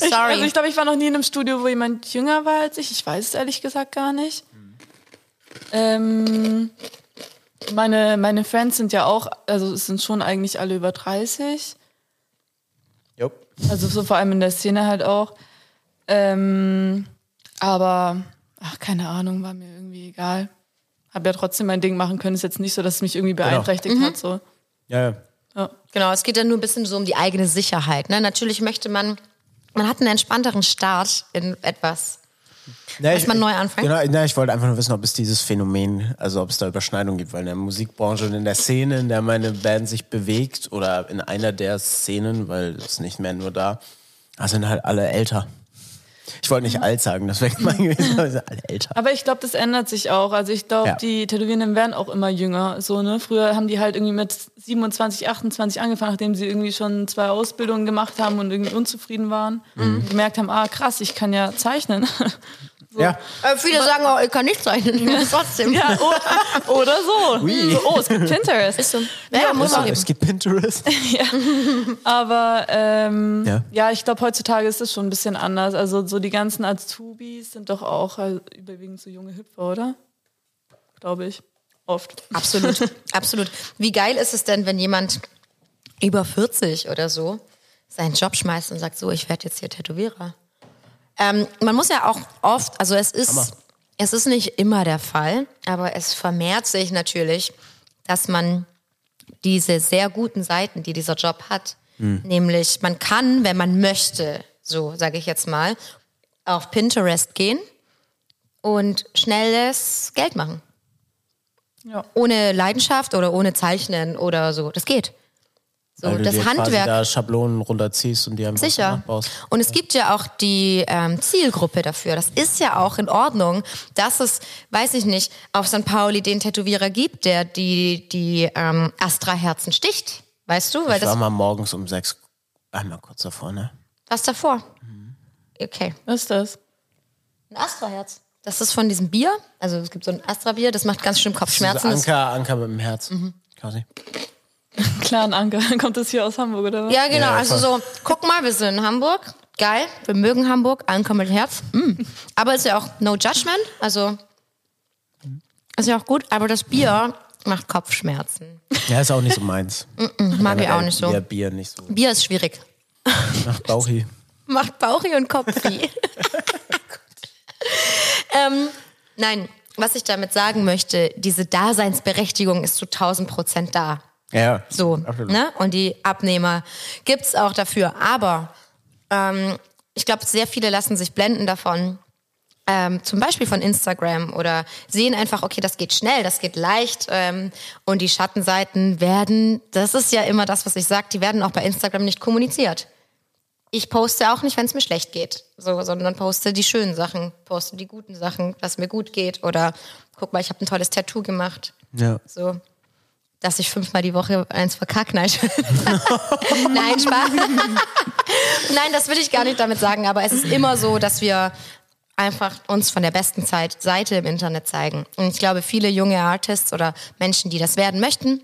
ich, Sorry. also ich glaube, ich war noch nie in einem Studio, wo jemand jünger war als ich. Ich weiß es ehrlich gesagt gar nicht. Ähm, meine, meine Friends sind ja auch, also es sind schon eigentlich alle über 30. Jo. Also so vor allem in der Szene halt auch. Ähm, aber, ach, keine Ahnung, war mir irgendwie egal. Hab ja trotzdem mein Ding machen können. Ist jetzt nicht so, dass es mich irgendwie beeinträchtigt hat. So. Ja, ja. Ja. Genau, es geht ja nur ein bisschen so um die eigene Sicherheit. Ne? Natürlich möchte man, man hat einen entspannteren Start in etwas. Na, Muss man neu anfangen? Genau, na, ich wollte einfach nur wissen, ob es dieses Phänomen, also ob es da Überschneidungen gibt, weil in der Musikbranche und in der Szene, in der meine Band sich bewegt oder in einer der Szenen, weil es nicht mehr nur da, da sind halt alle älter. Ich wollte nicht alt sagen, das wäre gemein gewesen, aber sie sind alle älter. Aber ich glaube, das ändert sich auch. Also ich glaube, Ja. die Tätowierenden werden auch immer jünger. So, ne? Früher haben die halt irgendwie mit 27, 28 angefangen, nachdem sie irgendwie schon zwei Ausbildungen gemacht haben und irgendwie unzufrieden waren. Mhm. Und gemerkt haben, ah krass, ich kann ja zeichnen. Ja, Äh, viele sagen auch, ich kann nicht zeichnen. Trotzdem. ja, oder, oder so. Ui. Oh, es gibt Pinterest. Ist so. Ja, muss also, auch es gibt Pinterest. Aber ähm, Ja. ja. ich glaube, heutzutage ist es schon ein bisschen anders. Also so die ganzen Azubis sind doch auch halt überwiegend so junge Hüpfer, oder? Glaube ich. Oft. Absolut, absolut. Wie geil ist es denn, wenn jemand über 40 oder so seinen Job schmeißt und sagt, so, ich werde jetzt hier Tätowierer. Ähm, man muss ja auch oft, also es ist, es ist nicht immer der Fall, aber es vermehrt sich natürlich, dass man diese sehr guten Seiten, die dieser Job hat, nämlich man kann, wenn man möchte, so sage ich jetzt mal, auf Pinterest gehen und schnelles Geld machen Ja. ohne Leidenschaft oder ohne Zeichnen oder so. Das geht. So, Weil du das dir quasi Handwerk. da Schablonen runterziehst und die einfach Sicher. nachbaust. Und es gibt ja auch die ähm, Zielgruppe dafür. Das ist ja auch in Ordnung, dass es, weiß ich nicht, auf St. Pauli den Tätowierer gibt, der die, die ähm, Astra-Herzen sticht. Weißt du? Weil Ich war das mal morgens um sechs einmal kurz davor, ne? was davor. Okay. Was ist das? Ein Astra-Herz. Das ist von diesem Bier. Also es gibt so ein Astra-Bier, das macht ganz schön Kopfschmerzen. Also Das- Anker, Anker mit dem Herz. Mhm. Quasi. Klar, ein Anker. Kommt das hier aus Hamburg, oder was? Ja, genau. Ja, also so, guck mal, wir sind in Hamburg. Geil. Wir mögen Hamburg. Ankommen mit Herz. Mm. Aber ist ja auch no judgment. Also ist ja auch gut. Aber das Bier macht Kopfschmerzen. Ja, ist auch nicht so meins. Mag ich auch nicht so. Bier, Bier nicht so. Bier ist schwierig. Nach Bauchi. Macht Bauchi und Kopfi. ähm, nein, was ich damit sagen möchte, diese Daseinsberechtigung ist zu 1000 Prozent da. Ja. So, Absolut. ne? Und die Abnehmer gibt's auch dafür. Aber ähm, ich glaube, sehr viele lassen sich blenden davon. Ähm, zum Beispiel von Instagram oder sehen einfach, okay, das geht schnell, das geht leicht ähm, und die Schattenseiten werden, das ist ja immer das, was ich sage, die werden auch bei Instagram nicht kommuniziert. Ich poste auch nicht, wenn es mir schlecht geht, so, sondern poste die schönen Sachen, poste die guten Sachen, dass mir gut geht oder guck mal, ich habe ein tolles Tattoo gemacht. Ja. So, dass ich fünfmal die Woche eins verkack. Nein, Nein Spaß. Nein, das will ich gar nicht damit sagen, aber es ist immer so, dass wir einfach uns von der besten Zeit Seite im Internet zeigen. Und ich glaube, viele junge Artists oder Menschen, die das werden möchten,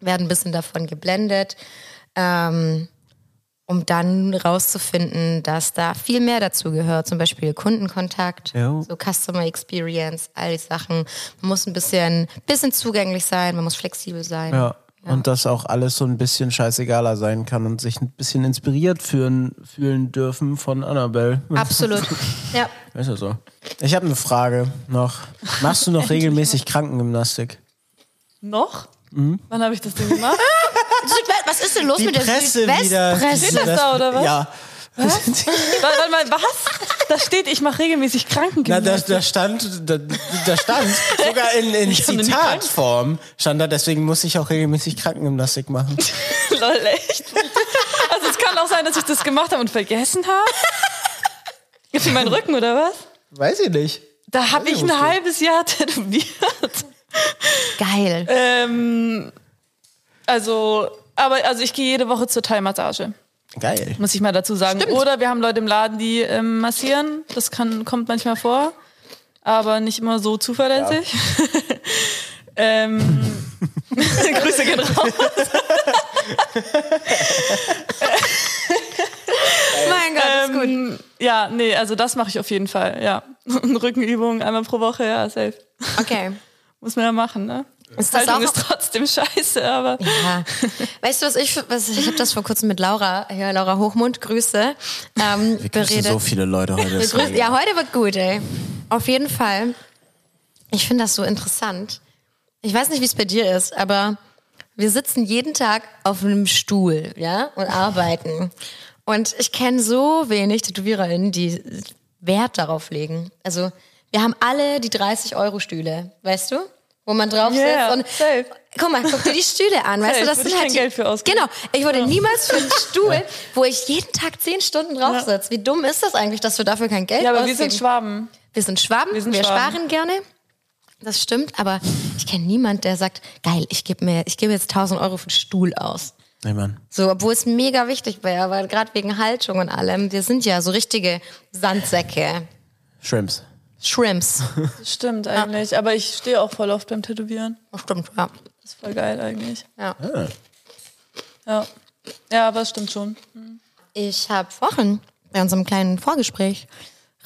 werden ein bisschen davon geblendet, ähm, um dann rauszufinden, dass da viel mehr dazu gehört. Zum Beispiel Kundenkontakt, Ja. so Customer Experience, all die Sachen. Man muss ein bisschen, bisschen zugänglich sein, man muss flexibel sein. Ja. Und dass auch alles so ein bisschen scheißegaler sein kann und sich ein bisschen inspiriert fühlen, fühlen dürfen von Annabelle. Absolut. Ja. Ist ja so. Ich habe eine Frage noch. Machst du noch regelmäßig Krankengymnastik? Noch? Mhm. Wann habe ich das denn gemacht? Südwest, was ist denn los mit der Südwestpresse? Steht das da, oder was? Ja. Warte, warte mal, was? Da steht, ich mache regelmäßig Na, Krankengymnastik. da, da stand, da, da stand sogar in, in Zitatform stand da, deswegen muss ich auch regelmäßig Krankengymnastik machen. Lol, echt? Also es kann auch sein, dass ich das gemacht habe und vergessen habe. Für meinen Rücken, oder was? Weiß ich nicht. Da habe ich ein halbes Jahr tätowiert. Geil. Ähm, also, aber also ich gehe jede Woche zur Thai-Massage, Geil. muss ich mal dazu sagen. Oder wir haben Leute im Laden, die ähm, massieren. Das kann, kommt manchmal vor, aber nicht immer so zuverlässig. ähm, Grüße gehen raus. mein Gott, ist gut. Ähm, ja, nee, also das mache ich auf jeden Fall, ja. Rückenübungen einmal pro Woche, ja, safe. Okay. Muss man ja machen, ne? Ist das Haltung auch ist trotzdem scheiße, aber Ja. Weißt du, was ich, was, ich habe das vor kurzem mit Laura, ja, Laura Hochmund, Grüße, ähm, Wir grüßen so viele Leute heute. Wir grüßen, ja, heute wird gut, ey. Auf jeden Fall. Ich finde das so interessant. Ich weiß nicht, wie es bei dir ist, aber wir sitzen jeden Tag auf einem Stuhl, ja, und arbeiten. Und ich kenne so wenig TätowiererInnen, die Wert darauf legen. Also, wir haben alle die 30-Euro-Stühle, weißt du? Wo man drauf sitzt Yeah, und safe. guck mal, guck dir die Stühle an, weißt Safe, du, das sind ich halt kein die- Geld für ausgeben. Genau, ich würde niemals für einen Stuhl, wo ich jeden Tag zehn Stunden drauf sitze. Wie dumm ist das eigentlich, dass wir dafür kein Geld ja, aber wir ausgeben? sind Schwaben. Wir sind Schwaben, wir, Wir sind Schwaben. sparen gerne. Das stimmt, aber ich kenne niemand, der sagt, geil, ich gebe mir, ich gebe jetzt 1000 Euro für einen Stuhl aus. Nee, Mann. So, obwohl es mega wichtig wäre, weil gerade wegen Haltung und allem, wir sind ja so richtige Sandsäcke. Shrimps. Shrimps. Stimmt eigentlich, aber ich stehe auch voll oft beim Tätowieren. Stimmt, ja. Das ist voll geil eigentlich. ja. Ja. Ja, aber es stimmt schon. Ich habe vorhin bei unserem kleinen Vorgespräch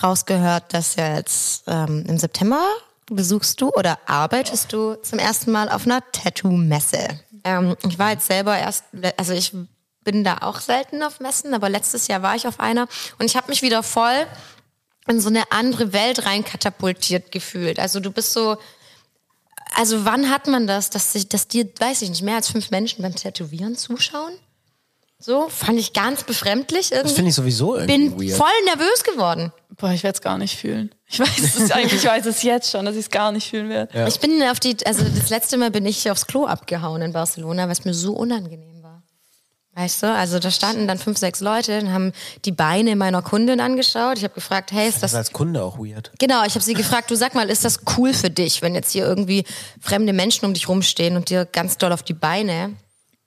rausgehört, dass jetzt ähm, im September besuchst du oder arbeitest du zum ersten Mal auf einer Tattoo-Messe. Ähm, ich war jetzt selber erst, also ich bin da auch selten auf Messen, aber letztes Jahr war ich auf einer und ich habe mich wieder voll in so eine andere Welt rein katapultiert gefühlt. Also du bist so, also wann hat man das, dass, sich, dass dir, weiß ich nicht, mehr als fünf Menschen beim Tätowieren zuschauen? So, fand ich ganz befremdlich Das irgendwie. finde ich sowieso irgendwie Bin weird. voll nervös geworden. Boah, ich werde es gar nicht fühlen. Ich weiß es eigentlich, ich weiß es jetzt schon, dass ich es gar nicht fühlen werde. Ich bin auf die, also das letzte Mal bin ich aufs Klo abgehauen in Barcelona, weil es mir so unangenehm war. Weißt du, also da standen dann fünf, sechs Leute und haben die Beine meiner Kundin angeschaut. Ich habe gefragt, hey, ist Das das als Kunde auch weird. Genau, ich habe sie gefragt, du sag mal, ist das cool für dich, wenn jetzt hier irgendwie fremde Menschen um dich rumstehen und dir ganz doll auf die Beine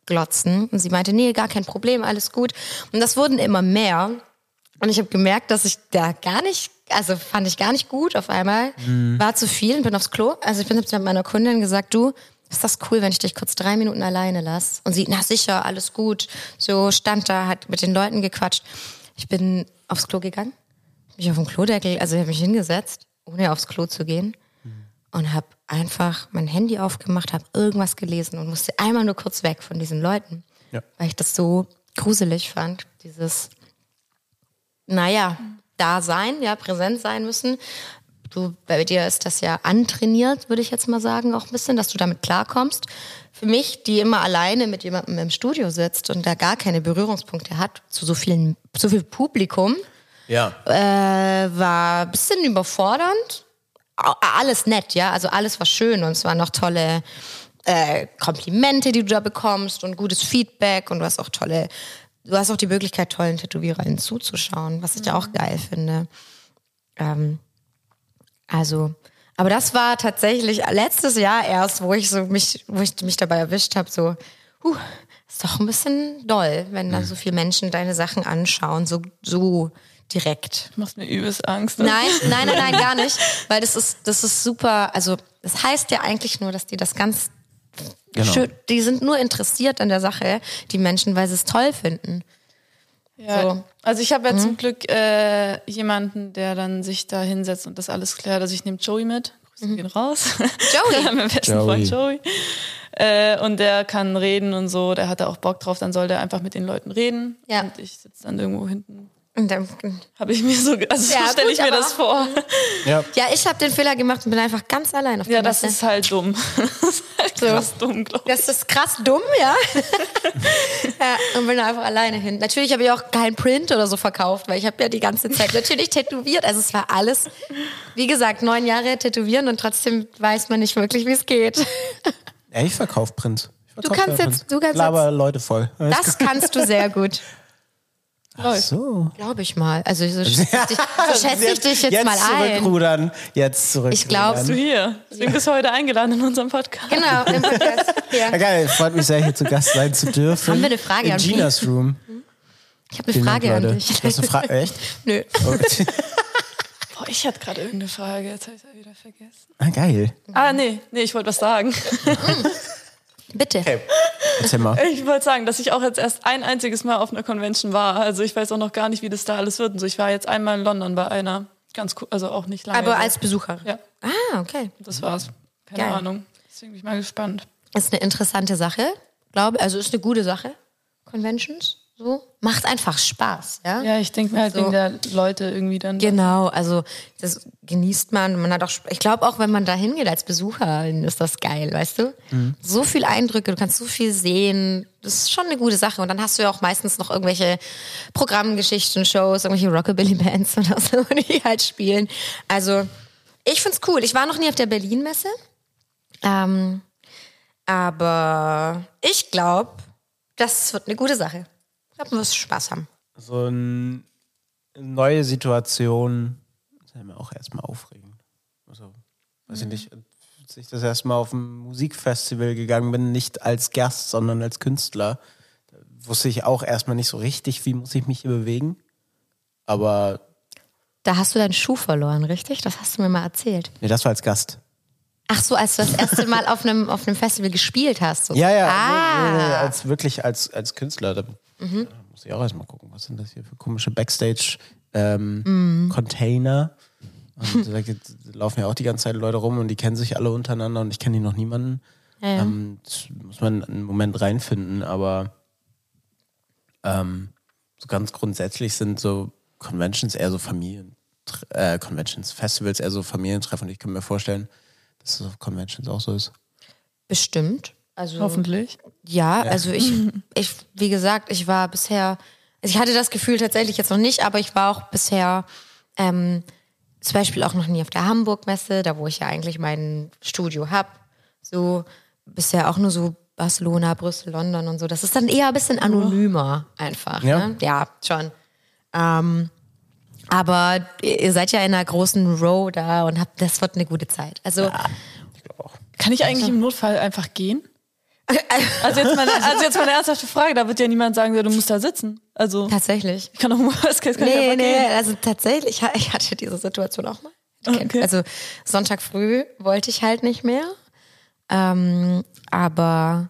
glotzen? Und sie meinte, nee, gar kein Problem, alles gut. Und das wurden immer mehr. Und ich habe gemerkt, dass ich da gar nicht, also fand ich gar nicht gut auf einmal. War zu viel und bin aufs Klo. Also ich bin mit meiner Kundin gesagt, du, ist das cool, wenn ich dich kurz drei Minuten alleine lasse? Und sie, na sicher, alles gut. So stand da, hat mit den Leuten gequatscht. Ich bin aufs Klo gegangen mich auf den Klodeckel, also ich habe mich hingesetzt, ohne aufs Klo zu gehen und habe einfach mein Handy aufgemacht, habe irgendwas gelesen und musste einmal nur kurz weg von diesen Leuten, Ja. weil ich das so gruselig fand, dieses, naja, da sein, ja, präsent sein müssen. Du, bei dir ist das ja antrainiert, würde ich jetzt mal sagen, auch ein bisschen, dass du damit klarkommst. Für mich, die immer alleine mit jemandem im Studio sitzt und da gar keine Berührungspunkte hat zu so vielen, so viel Publikum, Ja. äh, war ein bisschen überfordernd. Alles nett, ja. Also alles war schön und es waren noch tolle äh, Komplimente, die du da bekommst und gutes Feedback und du hast auch tolle, du hast auch die Möglichkeit, tollen TätowiererInnen zuzuschauen, was ich ja auch geil finde. Ähm, also, aber das war tatsächlich letztes Jahr erst, wo ich so mich, wo ich mich dabei erwischt habe, so, huh, ist doch ein bisschen doll, wenn dann so viele Menschen deine Sachen anschauen, so, so direkt. Du machst mir übelst Angst. Nein, nein, nein, nein, gar nicht. Weil das ist, das ist super, also das heißt ja eigentlich nur, dass die das ganz Genau. schön, die sind nur interessiert an der Sache, die Menschen, weil sie es toll finden. Ja, So. Also ich habe ja zum Glück äh, jemanden, der dann sich da hinsetzt und das alles klärt. Also ich nehme Joey mit. Grüße gehen raus. Joey? mein besten Joey. Freund Joey. Äh, und der kann reden und so, der hat da auch Bock drauf, dann soll der einfach mit den Leuten reden. Ja. Und ich sitze dann irgendwo hinten. Und dann, Habe ich mir so, also Ja, so stelle ich mir aber- das vor. Ja. ja, ich habe den Fehler gemacht und bin einfach ganz allein auf Ja, der das Messe. ist halt dumm. Das ist halt krass dumm, glaube ich. Das ist krass dumm, ja. ja und bin einfach alleine hin. Natürlich habe ich auch keinen Print oder so verkauft, weil ich habe ja die ganze Zeit natürlich tätowiert. Also es war alles, wie gesagt, neun Jahre tätowieren und trotzdem weiß man nicht wirklich, wie es geht. Ja, ich verkaufe Prints. Ich Du kannst jetzt, du kannst Laber Leute voll. jetzt, das kannst du sehr gut. Ach so. Glaube ich mal. Also so schätze ich, dich- so schätze ich dich jetzt, mal ein. zurückrudern. Jetzt zurückrudern. Ich glaub, Du hier. Deswegen bist du heute eingeladen in unserem Podcast. Genau, im Podcast. Ja, geil, freut mich sehr, hier zu Gast sein zu dürfen. Haben wir eine Frage In an Ginas Room. Ich habe eine Vielen Frage Dank, an dich. Du hast eine Frage, echt? Nö. Okay. Boah, ich hatte gerade irgendeine Frage, jetzt habe ich es wieder vergessen. Ah, geil. Ah, nee, nee, ich wollte was sagen. Bitte. Okay. Erzähl mal. Ich wollte sagen, dass ich auch jetzt erst ein einziges Mal auf einer Convention war. Also ich weiß auch noch gar nicht, wie das da alles wird. Und so, ich war jetzt einmal in London bei einer. Ganz cool, also auch nicht lange. Aber als Besucher. Ja, Ah, okay. das war's. Keine Geil. Ahnung. Deswegen bin ich mal gespannt. Ist eine interessante Sache, glaube Also ist eine gute Sache. Conventions. So. Macht einfach Spaß, ja? Ja, ich denke mir halt So. wegen der Leute irgendwie dann. Genau, also das genießt man. Man hat auch, ich glaube auch, wenn man da hingeht als Besucher, ist das geil, weißt du? So viel Eindrücke, du kannst so viel sehen. Das ist schon eine gute Sache. Und dann hast du ja auch meistens noch irgendwelche Programmgeschichten, Shows, irgendwelche Rockabilly-Bands oder so, die halt spielen. Also ich find's cool. Ich war noch nie auf der Berlin-Messe. Ähm, aber ich glaube, das wird eine gute Sache. Ich glaube, man wird Spaß haben. So ein, eine neue Situation ist ja immer auch erstmal aufregend. Also, weiß ich nicht, als ich das erste Mal auf ein Musikfestival gegangen bin, nicht als Gast, sondern als Künstler, da wusste ich auch erstmal nicht so richtig, wie muss ich mich hier bewegen. Aber Da hast du deinen Schuh verloren, richtig? Das hast du mir mal erzählt. nee, das war als Gast. Ach so, als du das erste Mal auf einem, auf einem Festival gespielt hast. So. Ja, ja, Ah. nee, nee, nee, als wirklich als, als Künstler. Da, Mhm. da muss ich auch erstmal gucken, was sind das hier für komische Backstage-Container. Mhm. Und da laufen ja auch die ganze Zeit Leute rum und die kennen sich alle untereinander und ich kenne die noch niemanden. Ja, ja. Ähm, das muss man einen Moment reinfinden, aber ähm, so ganz grundsätzlich sind so Conventions eher so Familien, äh, Conventions, Festivals eher so Familientreffen und ich kann mir vorstellen, dass das auf Conventions auch so ist. Bestimmt. Also, Hoffentlich. Ja, also ich, ich, wie gesagt, ich war bisher, also ich hatte das Gefühl tatsächlich jetzt noch nicht, aber ich war auch bisher ähm, zum Beispiel auch noch nie auf der Hamburg-Messe, da wo ich ja eigentlich mein Studio hab. So bisher auch nur so Barcelona, Brüssel, London und so. Das ist dann eher ein bisschen anonymer einfach. Ja. Ne? ja schon. Ähm, aber ihr seid ja in einer großen Row da und habt, das wird eine gute Zeit. Also Ich glaube auch. Kann ich eigentlich im Notfall einfach gehen? Also jetzt, meine, also jetzt meine ernsthafte Frage, da wird ja niemand sagen, du musst da sitzen. Also tatsächlich. ich kann auch Worst Case kann Nee, nee, gehen. also tatsächlich, ich ha- ich hatte diese Situation auch mal. Okay. Also Sonntag früh wollte ich halt nicht mehr. Ähm, aber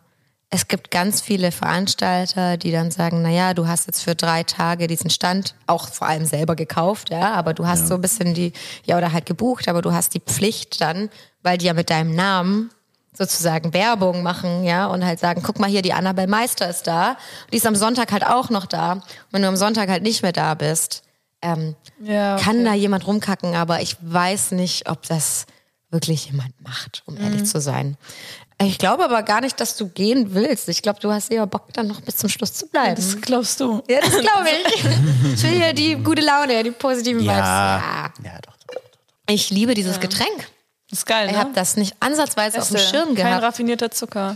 es gibt ganz viele Veranstalter, die dann sagen, naja, du hast jetzt für drei Tage diesen Stand auch vor allem selber gekauft, ja, aber du hast so ein bisschen die, ja, oder halt gebucht, aber du hast die Pflicht dann, weil die ja mit deinem Namen sozusagen Werbung machen, ja, und halt sagen, guck mal hier, die Annabelle Meister ist da. Die ist am Sonntag halt auch noch da. Und wenn du am Sonntag halt nicht mehr da bist, ähm, Ja, okay. kann da jemand rumkacken, aber ich weiß nicht, ob das wirklich jemand macht, um ehrlich Mhm. zu sein. Ich glaube aber gar nicht, dass du gehen willst. Ich glaube, du hast eher Bock, dann noch bis zum Schluss zu bleiben. Das glaubst du. ja, das glaube ich. ich will hier die gute Laune, die positiven Vibes. Ja. Ja, doch, doch, doch. Ich liebe dieses Getränk. Das ist geil, Ich ne? habe das nicht ansatzweise auf dem Beste. Schirm Kein gehabt. raffinierter Zucker.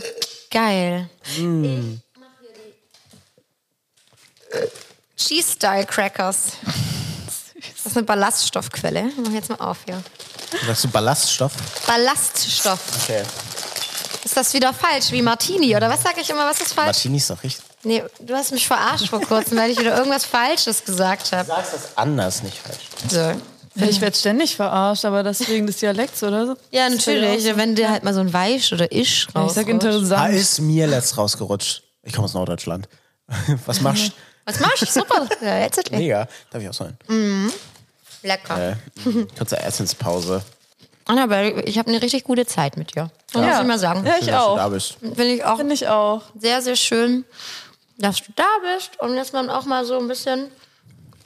Geil. Cheese-Style Crackers. Das ist eine Ballaststoffquelle. Ich mach jetzt mal auf hier. Sagst du Ballaststoff? Ballaststoff. Okay. Ist das wieder falsch wie Martini? Oder was sage ich immer? Was ist falsch? Martini ist doch richtig. Nee, du hast mich verarscht vor kurzem, weil ich wieder irgendwas Falsches gesagt habe. Du sagst das anders, nicht falsch. So. Ja, ich werde ständig verarscht, aber das wegen des Dialekts oder so. Ja, natürlich. auch. Wenn dir halt mal so ein Weich oder Isch Ja, raus. ich sag Da interessant. ist mir letzt rausgerutscht. Ich komme aus Norddeutschland. Was machst du? Was machst du? Super. Ja, jetzt Mega. Darf ich auch sein? Lecker. Äh, kurze Essenspause. Annabelle, ich habe eine richtig gute Zeit mit dir. Das muss ich mal sagen. Ja, Schön, ich dass du da auch. bist. Finde ich auch Finde ich auch. sehr, sehr schön, dass du da bist. Und jetzt mal auch mal so ein bisschen.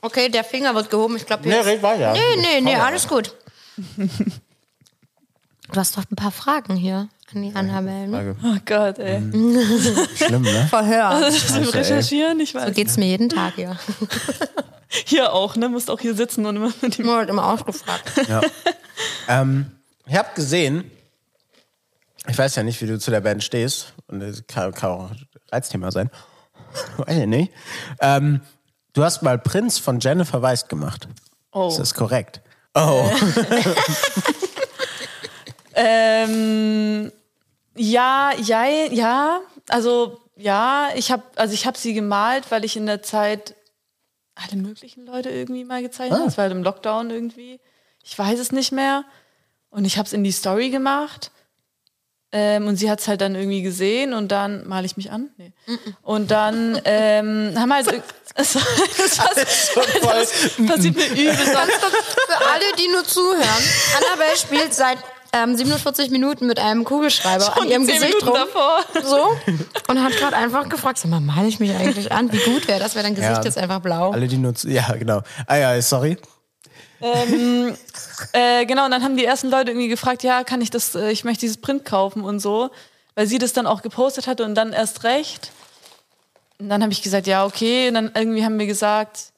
Okay, der Finger wird gehoben. Ich glaube, Nee, red weiter. Nee, nee, nee, alles gut. Du hast doch ein paar Fragen hier an die Annabelle. Ne? Frage. Oh Gott, ey. Schlimm, ne? Verhör. Zum ey. Recherchieren, ich So weiß. geht's mir jeden Tag hier. Hier auch, ne? Musst auch hier sitzen und immer mit dem Nur halt immer ausgefragt. Ja. ähm, ich habe gesehen, ich weiß ja nicht, wie du zu der Band stehst, und das kann, kann auch ein Reizthema sein. Weiß ich nicht. Ähm, du hast mal Prinz von Jennifer Weist gemacht. Oh. Ist das korrekt? Oh, Ähm, ja, ja, ja. Also ja, ich habe also ich habe sie gemalt, weil ich in der Zeit alle möglichen Leute irgendwie mal gezeichnet habe. Ah. Das war halt im Lockdown irgendwie. Ich weiß es nicht mehr. Und ich habe es in die Story gemacht. Ähm, und sie hat es halt dann irgendwie gesehen und dann male ich mich an. Nee. Und dann ähm, haben wir halt. Das, das, das passiert mir übel. Für alle, die nur zuhören. Annabelle spielt seit ähm, 47 Minuten mit einem Kugelschreiber an ihrem Gesicht Minuten rum. davor. So. Und hat gerade einfach gefragt, sag mal, male ich mich eigentlich an? Wie gut wäre das, wäre dein Gesicht Ja. jetzt einfach blau. alle die nutzen. Ja, genau. Ah ja, sorry. Ähm, äh, genau, und dann haben die ersten Leute irgendwie gefragt, ja, kann ich das, äh, ich möchte dieses Print kaufen und so, weil sie das dann auch gepostet hatte und dann erst recht. Und dann habe ich gesagt, ja, okay. Und dann irgendwie haben wir gesagt,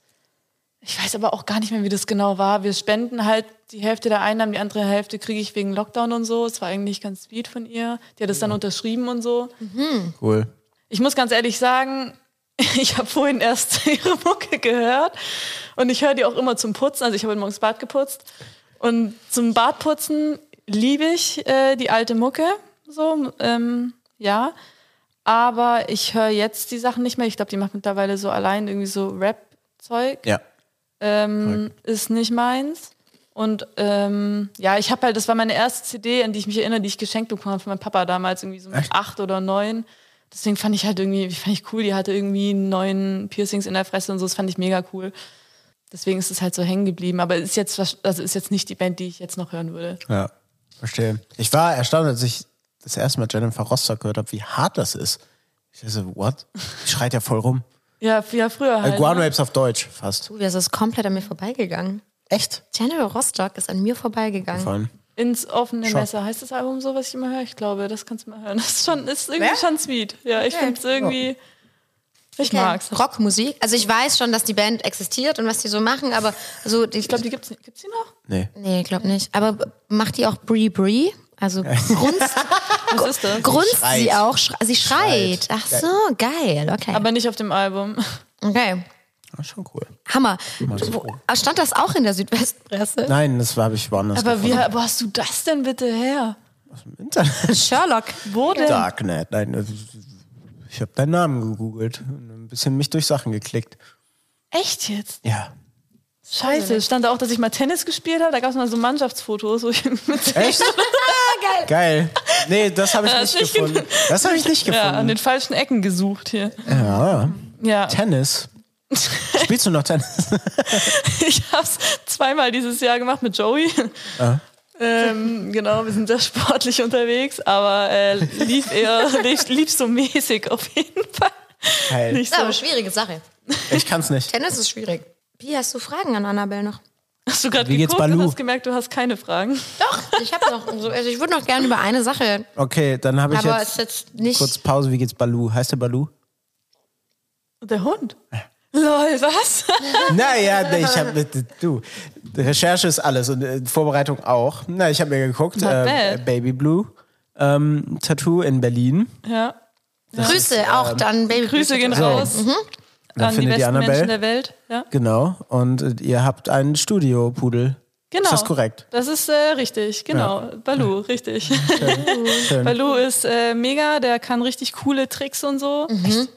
ich weiß aber auch gar nicht mehr, wie das genau war. Wir spenden halt die Hälfte der Einnahmen, die andere Hälfte kriege ich wegen Lockdown und so. Es war eigentlich ganz sweet von ihr. Die hat es dann unterschrieben und so. Cool. Ich muss ganz ehrlich sagen, ich habe vorhin erst ihre Mucke gehört und ich höre die auch immer zum Putzen. Also ich habe heute morgens Bad geputzt und zum Badputzen liebe ich äh, die alte Mucke. So, ähm, ja. Aber ich höre jetzt die Sachen nicht mehr. Ich glaube, die macht mittlerweile so allein irgendwie so Rap-Zeug. Ja. Ähm, ist nicht meins. Und ähm, ja, ich habe halt, das war meine erste CD, an die ich mich erinnere, die ich geschenkt bekommen habe von meinem Papa damals, irgendwie so mit Echt? acht oder neun. Deswegen fand ich halt irgendwie, fand ich cool, die hatte irgendwie neun Piercings in der Fresse und so, das fand ich mega cool. Deswegen ist es halt so hängen geblieben. Aber ist jetzt, was- also ist jetzt nicht die Band, die ich jetzt noch hören würde. Ja, verstehe. Ich war erstaunt, als ich das erste Mal Jennifer Rostock gehört habe, wie hart das ist. Ich dachte so, what? Die schreit ja voll rum. Ja, ja früher Äh, halt. Guano ne? Apes auf Deutsch fast. Du, das ist komplett an mir vorbeigegangen. Echt? Jennifer Rostock ist an mir vorbeigegangen. Von. Ins offene Schock. Messer. Heißt das Album so, was ich immer höre? Ich glaube, das kannst du mal hören. Das ist schon, ist irgendwie Wer? schon sweet. Ja, ich Okay. finde es irgendwie. Ich Okay. mag's. Rockmusik. Also ich weiß schon, dass die Band existiert und was die so machen, aber so ich Ich glaube, die gibt's, gibt's die noch? Nee. Nee, ich glaube nicht. Aber macht die auch Bree Bree? Also grunzt, Was ist das? grunzt schreit. sie auch? Schre sie schreit. Schreit. Ach so, geil. Okay. Aber nicht auf dem Album. okay. Das ist schon cool. Hammer. Wo, froh. stand das auch in der Südwestpresse? Nein, das habe ich woanders Aber wie gefunden. wo hast du das denn bitte her? Im Internet. Sherlock. Wo denn? Darknet. Nein, also, ich habe deinen Namen gegoogelt und ein bisschen mich durch Sachen geklickt. Echt jetzt? Ja. Scheiße, stand da auch, dass ich mal Tennis gespielt habe? Da gab es mal so Mannschaftsfotos. Wo ich mit Echt? Geil. Geil. Nee, das habe ich Ja, nicht hast nicht gefunden. Das habe ich nicht ja, an gefunden. den falschen Ecken gesucht hier. Ja. Ja, Tennis. Spielst du noch Tennis? ich habe es zweimal dieses Jahr gemacht mit Joey. Ähm, genau, wir sind sehr sportlich unterwegs, aber äh, lief eher, lief, lief so mäßig auf jeden Fall. Geil. Nicht Das ist aber so. eine schwierige Sache. Ich kann's nicht. Tennis ist schwierig. Wie hast du Fragen an Annabelle noch? Hast du gerade geguckt und hast gemerkt, du hast keine Fragen? Doch, ich habe noch. So, also ich würde noch gerne über eine Sache, Okay, dann habe ich aber jetzt ist jetzt nicht. kurz Pause. Wie geht's Balu? Heißt der Balu? Der Hund? Lol, was? Naja, nee, ich habe du. Recherche ist alles und äh, Vorbereitung auch. Na, ich habe mir geguckt. Äh. Baby Blue ähm, Tattoo in Berlin. ja. Grüße auch dann Baby Grüße gehen So. raus Da an die findet besten ihr Menschen der Welt. Ja. Genau. Und äh, ihr habt einen Studio-Pudel. Genau. Ist das korrekt? Das ist äh, richtig, genau. Balu, richtig. Schön. Balu ist äh, mega, der kann richtig coole Tricks und so. Mhm.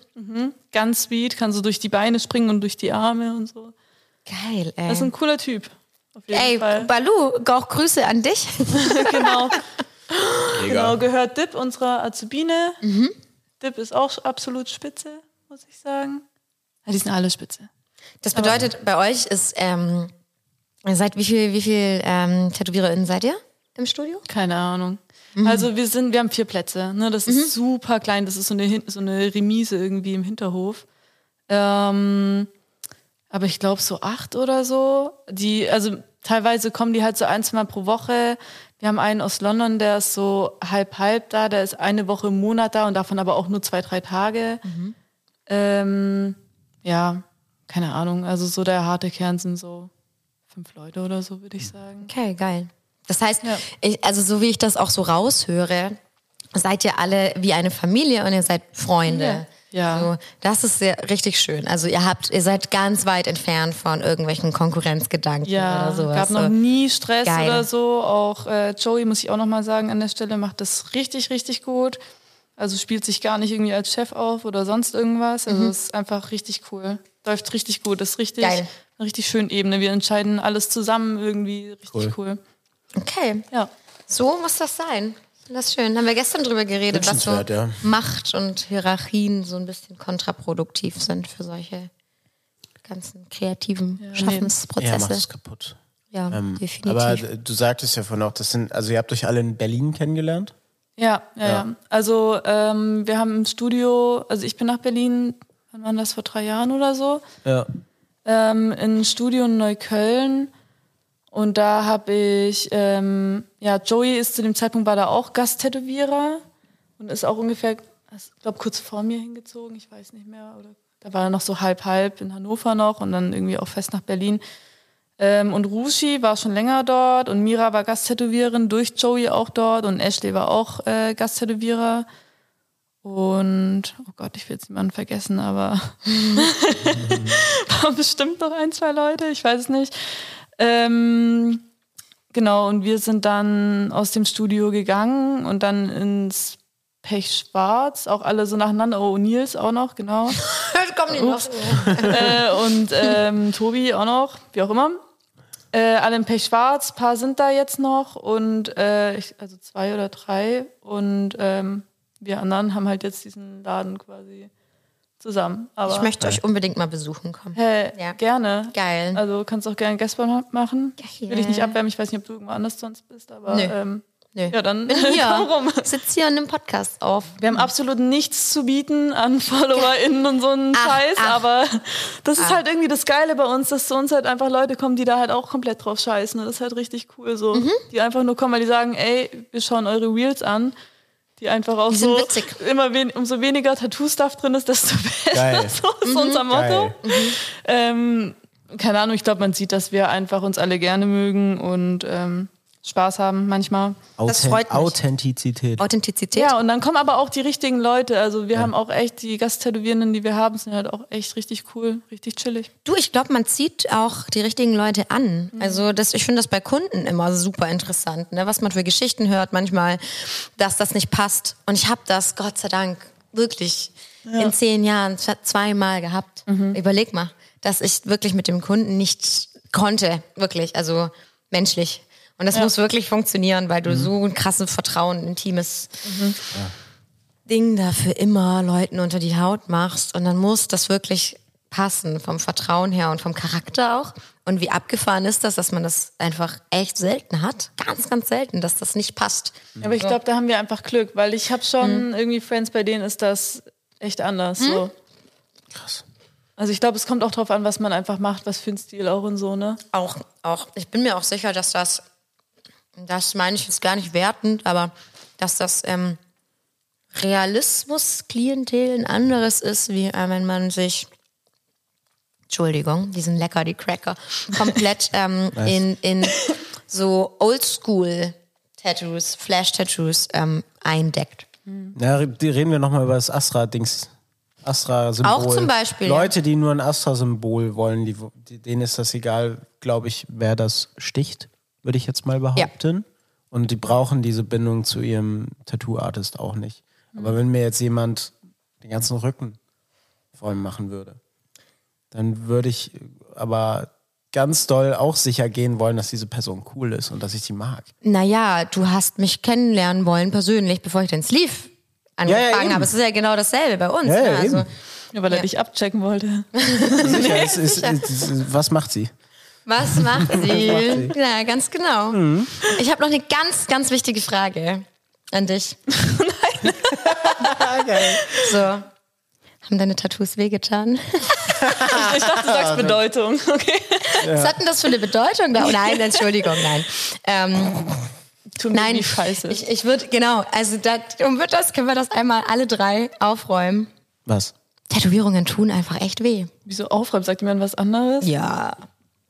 Ganz sweet, kann so durch die Beine springen und durch die Arme und so. Geil, ey. Das ist ein cooler Typ. Auf jeden Ey, Fall. Balu, auch Grüße an dich. genau. genau, gehört Dip, unserer Azubine. Mhm. Dip ist auch absolut spitze, muss ich sagen. Ja, die sind alle spitze. Das bedeutet, bei euch ist, ähm, ihr seid, wie viel, wie viel ähm, TätowiererInnen seid ihr im Studio? Keine Ahnung. Mhm. Also wir sind, wir haben vier Plätze. Ne? Das ist super klein. Das ist so eine, so eine Remise irgendwie im Hinterhof. Ähm, aber ich glaube so acht oder so. Die, also teilweise kommen die halt so ein, zwei Mal pro Woche. Wir haben einen aus London, der ist so halb halb da. Der ist eine Woche im Monat da und davon aber auch nur zwei, drei Tage. Ähm, ja, keine Ahnung. Also so der harte Kern sind so fünf Leute oder so, würde ich sagen. Okay, geil. Das heißt, Ja. ich, also so wie ich das auch so raushöre, seid ihr alle wie eine Familie und ihr seid Freunde. Ja. So, das ist sehr, richtig schön. Also ihr habt, ihr seid ganz weit entfernt von irgendwelchen Konkurrenzgedanken Ja, oder sowas. gab noch nie Stress Geil. oder so. Auch äh, Joey, muss ich auch nochmal sagen, an der Stelle macht das richtig, richtig gut. Also spielt sich gar nicht irgendwie als Chef auf oder sonst irgendwas. Also es ist einfach richtig cool. Läuft richtig gut. Das ist richtig, Mhm. Geil. eine richtig schöne Ebene. Wir entscheiden alles zusammen irgendwie. Richtig Cool. cool. Okay, Ja. so muss das sein. Das ist schön. Haben wir gestern drüber geredet, dass so ja. Macht und Hierarchien so ein bisschen kontraproduktiv sind für solche ganzen kreativen Ja, macht Schaffensprozesse. es kaputt. Ja, Ähm, definitiv. aber du sagtest ja vorhin auch, das sind, also ihr habt euch alle in Berlin kennengelernt? Ja, ja, ja. Also ähm, wir haben im Studio, also ich bin nach Berlin, wann war das, vor drei Jahren oder so, Ja. ähm, in Studio in Neukölln. Und da habe ich, ähm, ja, Joey ist zu dem Zeitpunkt war da auch Gasttätowierer und ist auch ungefähr, ich glaube, kurz vor mir hingezogen, ich weiß nicht mehr. Oder da war er noch so halb halb in Hannover noch und dann irgendwie auch fest nach Berlin. Ähm, und Rushi war schon länger dort und Mira war Gasttätowiererin, durch Joey auch dort und Ashley war auch äh, Gasttätowierer. Und, oh Gott, ich will jetzt niemanden vergessen, aber waren bestimmt noch ein, zwei Leute, ich weiß es nicht. Ähm, genau, und wir sind dann aus dem Studio gegangen und dann ins Pech Schwarz, auch alle so nacheinander, oh, Nils auch noch, genau. Kommen die noch? äh, und ähm, Tobi auch noch, wie auch immer. Äh, alle im Pech Schwarz, paar sind da jetzt noch und äh, ich, also zwei oder drei und ähm, wir anderen haben halt jetzt diesen Laden quasi zusammen. Aber Ich möchte euch unbedingt mal besuchen kommen. Hey, Ja. gerne. Geil. Also kannst auch gerne Guestball machen. Geil. Will ich nicht abwärmen, ich weiß nicht, ob du irgendwo anders sonst bist, aber Nö. ähm, Nö. ja, dann Bin komm hier. rum. Sitz hier und nimm Podcast auf. Wir haben absolut nichts zu bieten an FollowerInnen und so einen Ach, Scheiß, ach. aber das ist halt irgendwie das Geile bei uns, dass zu uns halt einfach Leute kommen, die da halt auch komplett drauf scheißen. Und das ist halt richtig cool so. Mhm. Die einfach nur kommen, weil die sagen, ey, wir schauen eure Reels an. Die einfach auch Die sind so witzig. immer wen, umso weniger Tattoo-Stuff drin ist, desto besser. Geil. So ist unser Motto. Geil. Ähm, keine Ahnung, ich glaube, man sieht, dass wir einfach uns alle gerne mögen und ähm, Spaß haben manchmal. Das freut mich. Authentizität. Authentizität. Ja, und dann kommen aber auch die richtigen Leute. Also wir haben auch echt, die Gasttätowierenden, die wir haben, sind halt auch echt richtig cool, richtig chillig. Du, ich glaube, man zieht auch die richtigen Leute an. Also das, ich finde das bei Kunden immer super interessant, ne? was man für Geschichten hört manchmal, dass das nicht passt. Und ich habe das, Gott sei Dank, wirklich in zehn Jahren zweimal gehabt. Überleg mal, dass ich wirklich mit dem Kunden nicht konnte, wirklich, also menschlich. Und das muss wirklich funktionieren, weil du so ein krasses Vertrauen, intimes Ding da für immer Leuten unter die Haut machst und dann muss das wirklich passen vom Vertrauen her und vom Charakter auch. Und wie abgefahren ist das, dass man das einfach echt selten hat? Ganz, ganz selten, dass das nicht passt. Aber ich glaube, da haben wir einfach Glück, weil ich habe schon irgendwie Friends, bei denen ist das echt anders. So. Krass. Also ich glaube, es kommt auch drauf an, was man einfach macht, was für ein Stil auch und so, ne? Auch, auch, ich bin mir auch sicher, dass das, das meine ich jetzt gar nicht wertend, aber dass das ähm, Realismus-Klientel ein anderes ist, wie äh, wenn man sich, Entschuldigung, die sind lecker, die Cracker, komplett ähm, in, in so Oldschool-Tattoos, Flash-Tattoos ähm, eindeckt. Ja, die reden wir nochmal über das Astra-Dings. Astra-Symbol. Auch zum Beispiel. Leute, die nur ein Astra-Symbol wollen, die, denen ist das egal, glaube ich, wer das sticht, würde ich jetzt mal behaupten. Und die brauchen diese Bindung zu ihrem Tattoo-Artist auch nicht. Aber wenn mir jetzt jemand den ganzen Rücken voll machen würde, dann würde ich aber ganz doll auch sicher gehen wollen, dass diese Person cool ist und dass ich die mag. Naja, du hast mich kennenlernen wollen persönlich, bevor ich den Sleeve angefangen Ja, ja, habe. Es ist ja genau dasselbe bei uns. Ja, ja, ne? also, eben. Ja, weil er Ja. dich abchecken wollte. Sicher, es ist, es ist, was macht sie? Was macht sie? macht sie? Ja, ganz genau. Ich habe noch eine ganz, ganz wichtige Frage an dich. So. Haben deine Tattoos wehgetan? Ich dachte, du sagst Bedeutung. Okay. Was hat denn das für eine Bedeutung da? Oh, nein, Entschuldigung, nein. Ähm, Tut mir nein, die Scheiße. ich, ich würde, genau, also da, um wird das, können wir das einmal alle drei aufräumen. Was? Tätowierungen tun einfach echt weh. Wieso aufräumen? Sagt jemand was anderes? Ja.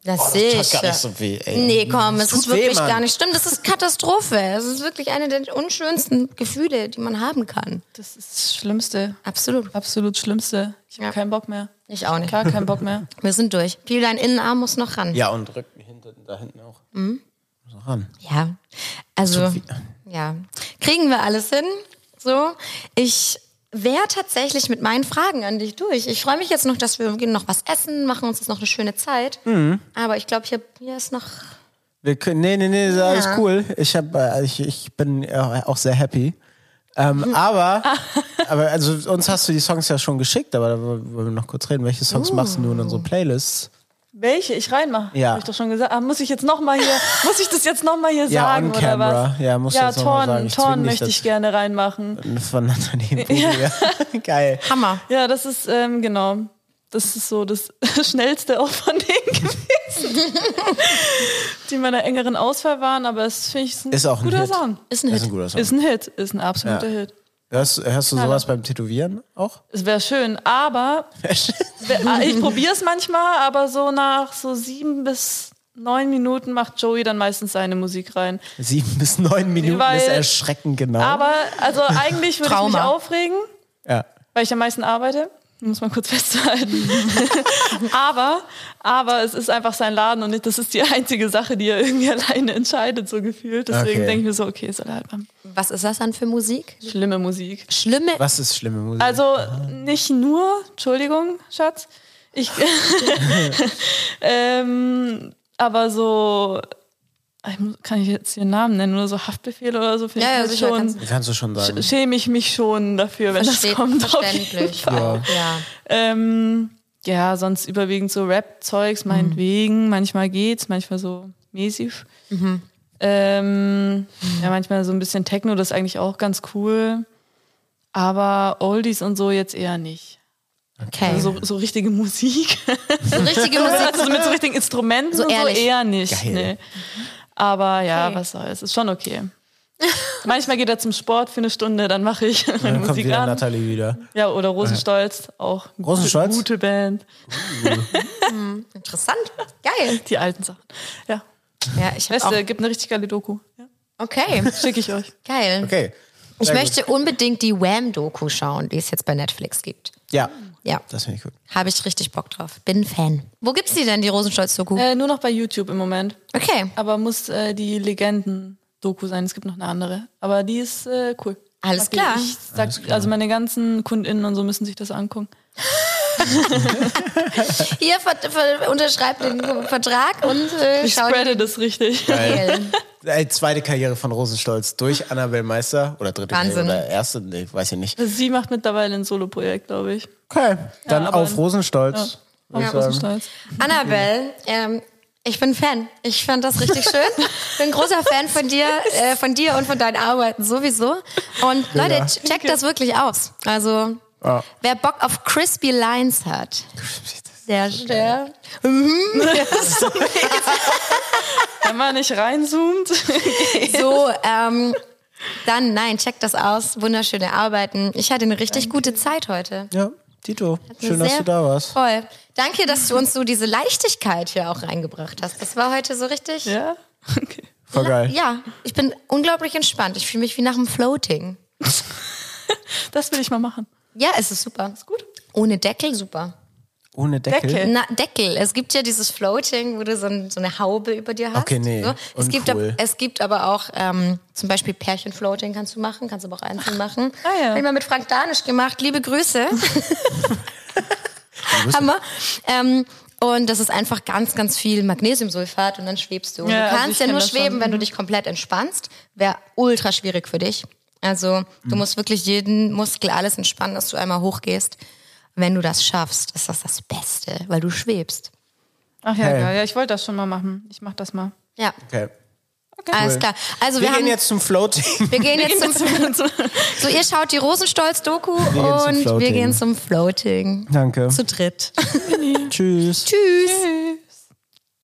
Das sehe tat ich. gar nicht so weh, ey. Nee, komm, es tut ist wirklich weh, gar nicht schlimm. Das ist Katastrophe. Es ist wirklich eine der unschönsten Gefühle, die man haben kann. Das ist das Schlimmste. Absolut. Absolut Schlimmste. Ich habe Ja. keinen Bock mehr. Ich auch nicht. Gar keinen Bock mehr. Wir sind durch. Viel dein Innenarm muss noch ran. Ja, und Rücken hinten, da hinten auch. Mhm. So ran. Ja. Also, Tut ja. Kriegen wir alles hin? So. Ich wäre tatsächlich mit meinen Fragen an dich durch. Ich freue mich jetzt noch, dass wir noch was essen, machen uns jetzt noch eine schöne Zeit. Mhm. Aber ich glaube, hier, hier ist noch. Wir können, nee, nee, nee, ist alles Ja. cool. Ich, hab, äh, ich, ich bin auch sehr happy. Ähm, aber, aber also uns hast du die Songs ja schon geschickt, aber da wollen wir noch kurz reden. Welche Songs machst du in Uh. unsere Playlists? Welche ich reinmache? Ja. Hab ich doch schon gesagt. Ah, muss ich jetzt noch mal hier, muss ich das jetzt noch mal hier Ja, sagen oder was? Ja, musst du ja, Torn, Torn möchte ich gerne reinmachen. Von Nathalie Imbruglia. Geil. Hammer. Ja, das ist, ähm, genau. Das ist so das schnellste auch von denen gewesen, die in meiner engeren Auswahl waren, aber es finde ich ist ein Ist auch ein guter Hit. Song. Ist ein Das ist Hit. ein guter Song. Ist ein Hit, ist ein absoluter Ja. Hit. Hörst, hörst du sowas beim Tätowieren auch? Es wäre schön, aber wär- ich probiere es manchmal, aber so nach so sieben bis neun Minuten macht Joey dann meistens seine Musik rein. Sieben bis neun Minuten Weil- ist erschreckend genau. Aber, also eigentlich würde ich mich aufregen, ja. weil ich am meisten arbeite. Muss man kurz festhalten. aber, aber es ist einfach sein Laden und nicht, das ist die einzige Sache, die er irgendwie alleine entscheidet, so gefühlt. Deswegen Okay. denke ich mir so, okay, soll er halt machen. Was ist das dann für Musik? Schlimme Musik. Schlimme. Was ist schlimme Musik? Also nicht nur, Entschuldigung, Schatz, ich, ähm, aber so, kann ich jetzt den Namen nennen oder so Haftbefehl oder so, finde Ja, ja, ich sicher, schon, kannst Kannst du schon sagen. sch- schäme ich mich schon dafür, wenn Versteht, das kommt. auf jeden verständlich. Fall. Ja. Ähm, ja, sonst überwiegend so Rap-Zeugs, meinetwegen. Manchmal geht's, manchmal so mäßig. Ähm, ja, manchmal so ein bisschen Techno, das ist eigentlich auch ganz cool. Aber Oldies und so jetzt eher nicht. Okay. Also so, so richtige Musik. so richtige Musik. also mit so richtigen Instrumenten So ehrlich. so eher nicht. Geil. Nee. Aber ja, Okay. was soll's, ist schon okay. Manchmal geht er zum Sport für eine Stunde, dann mache ich meine Dann kommt Musik wieder an. Nathalie wieder. Ja, oder Rosenstolz, auch eine Rosenstolz? gute, Band. Interessant. Geil. Die alten Sachen. Ja. Ja, ich habe auch. Beste, gibt eine richtig geile Doku. Ja. Okay. Schicke ich euch. Geil. Okay. Ich Sehr möchte unbedingt die Wham-Doku schauen, die es jetzt bei Netflix gibt. Ja. Ja. Das finde ich gut. Habe ich richtig Bock drauf. Bin Fan. Wo gibt's die denn, die Rosenstolz-Doku? Äh, nur noch bei YouTube im Moment. Okay. Aber muss äh, die Legenden-Doku sein. Es gibt noch eine andere. Aber die ist äh, cool. Alles die. klar. Ich sag, Also meine ganzen KundInnen und so müssen sich das angucken. Hier ver ver unterschreibt den Vertrag und äh, Ich schaut. spreade das richtig. Geil. Ey, zweite Karriere von Rosenstolz durch Annabelle Meister oder dritte Wahnsinn. Karriere oder erste, nee, weiß ich nicht. Sie macht mittlerweile ein Solo-Projekt, glaube ich. Okay, dann aber- auf Rosenstolz. Ja, sagen. Rosenstolz. Annabelle, ähm, ich bin Fan. Ich fand das richtig schön. bin ein großer Fan von dir, äh, von dir und von deinen Arbeiten sowieso. Und Leute, ch- checkt das wirklich aus. Also, Ja. wer Bock auf Crispy Lines hat, der, der Wenn man nicht reinzoomt. so, ähm, dann nein, checkt das aus. Wunderschöne Arbeiten. Ich hatte eine richtig gute Zeit heute. Ja, Tito, schön, dass du da warst. Voll. Danke, dass du uns so diese Leichtigkeit hier auch reingebracht hast. Das war heute so richtig. ja? Okay. Voll geil. Ja, ich bin unglaublich entspannt. Ich fühle mich wie nach dem Floating. Das will ich mal machen. Ja, es ist super. Ist gut. Ohne Deckel, super. Ohne Deckel. Deckel. Na, Deckel. Es gibt ja dieses Floating, wo du so, ein, so eine Haube über dir hast. Okay, nee, So. Es, gibt, ab- es gibt aber auch ähm, zum Beispiel Pärchenfloating kannst du machen, kannst du aber auch einzeln machen. ah ja. Hab ich mal mit Frank Danisch gemacht. Liebe Grüße. Hammer. Ähm, und das ist einfach ganz, ganz viel Magnesiumsulfat und dann schwebst du. Und Ja, du also kannst ich ja nur das schon. schweben, wenn du dich komplett entspannst. Wäre ultra schwierig für dich. Also Mhm. du musst wirklich jeden Muskel alles entspannen, dass du einmal hochgehst. Wenn du das schaffst, ist das das Beste, weil du schwebst. Ach ja, Hey. geil. Ja, ich wollte das schon mal machen. Ich mach das mal. Ja, Okay. alles klar. Also wir, Wir, haben gehen jetzt zum Floating. wir gehen jetzt zum, so ihr schaut die Rosenstolz-Doku und wir gehen zum Floating. Danke. Zu dritt. Tschüss. Tschüss.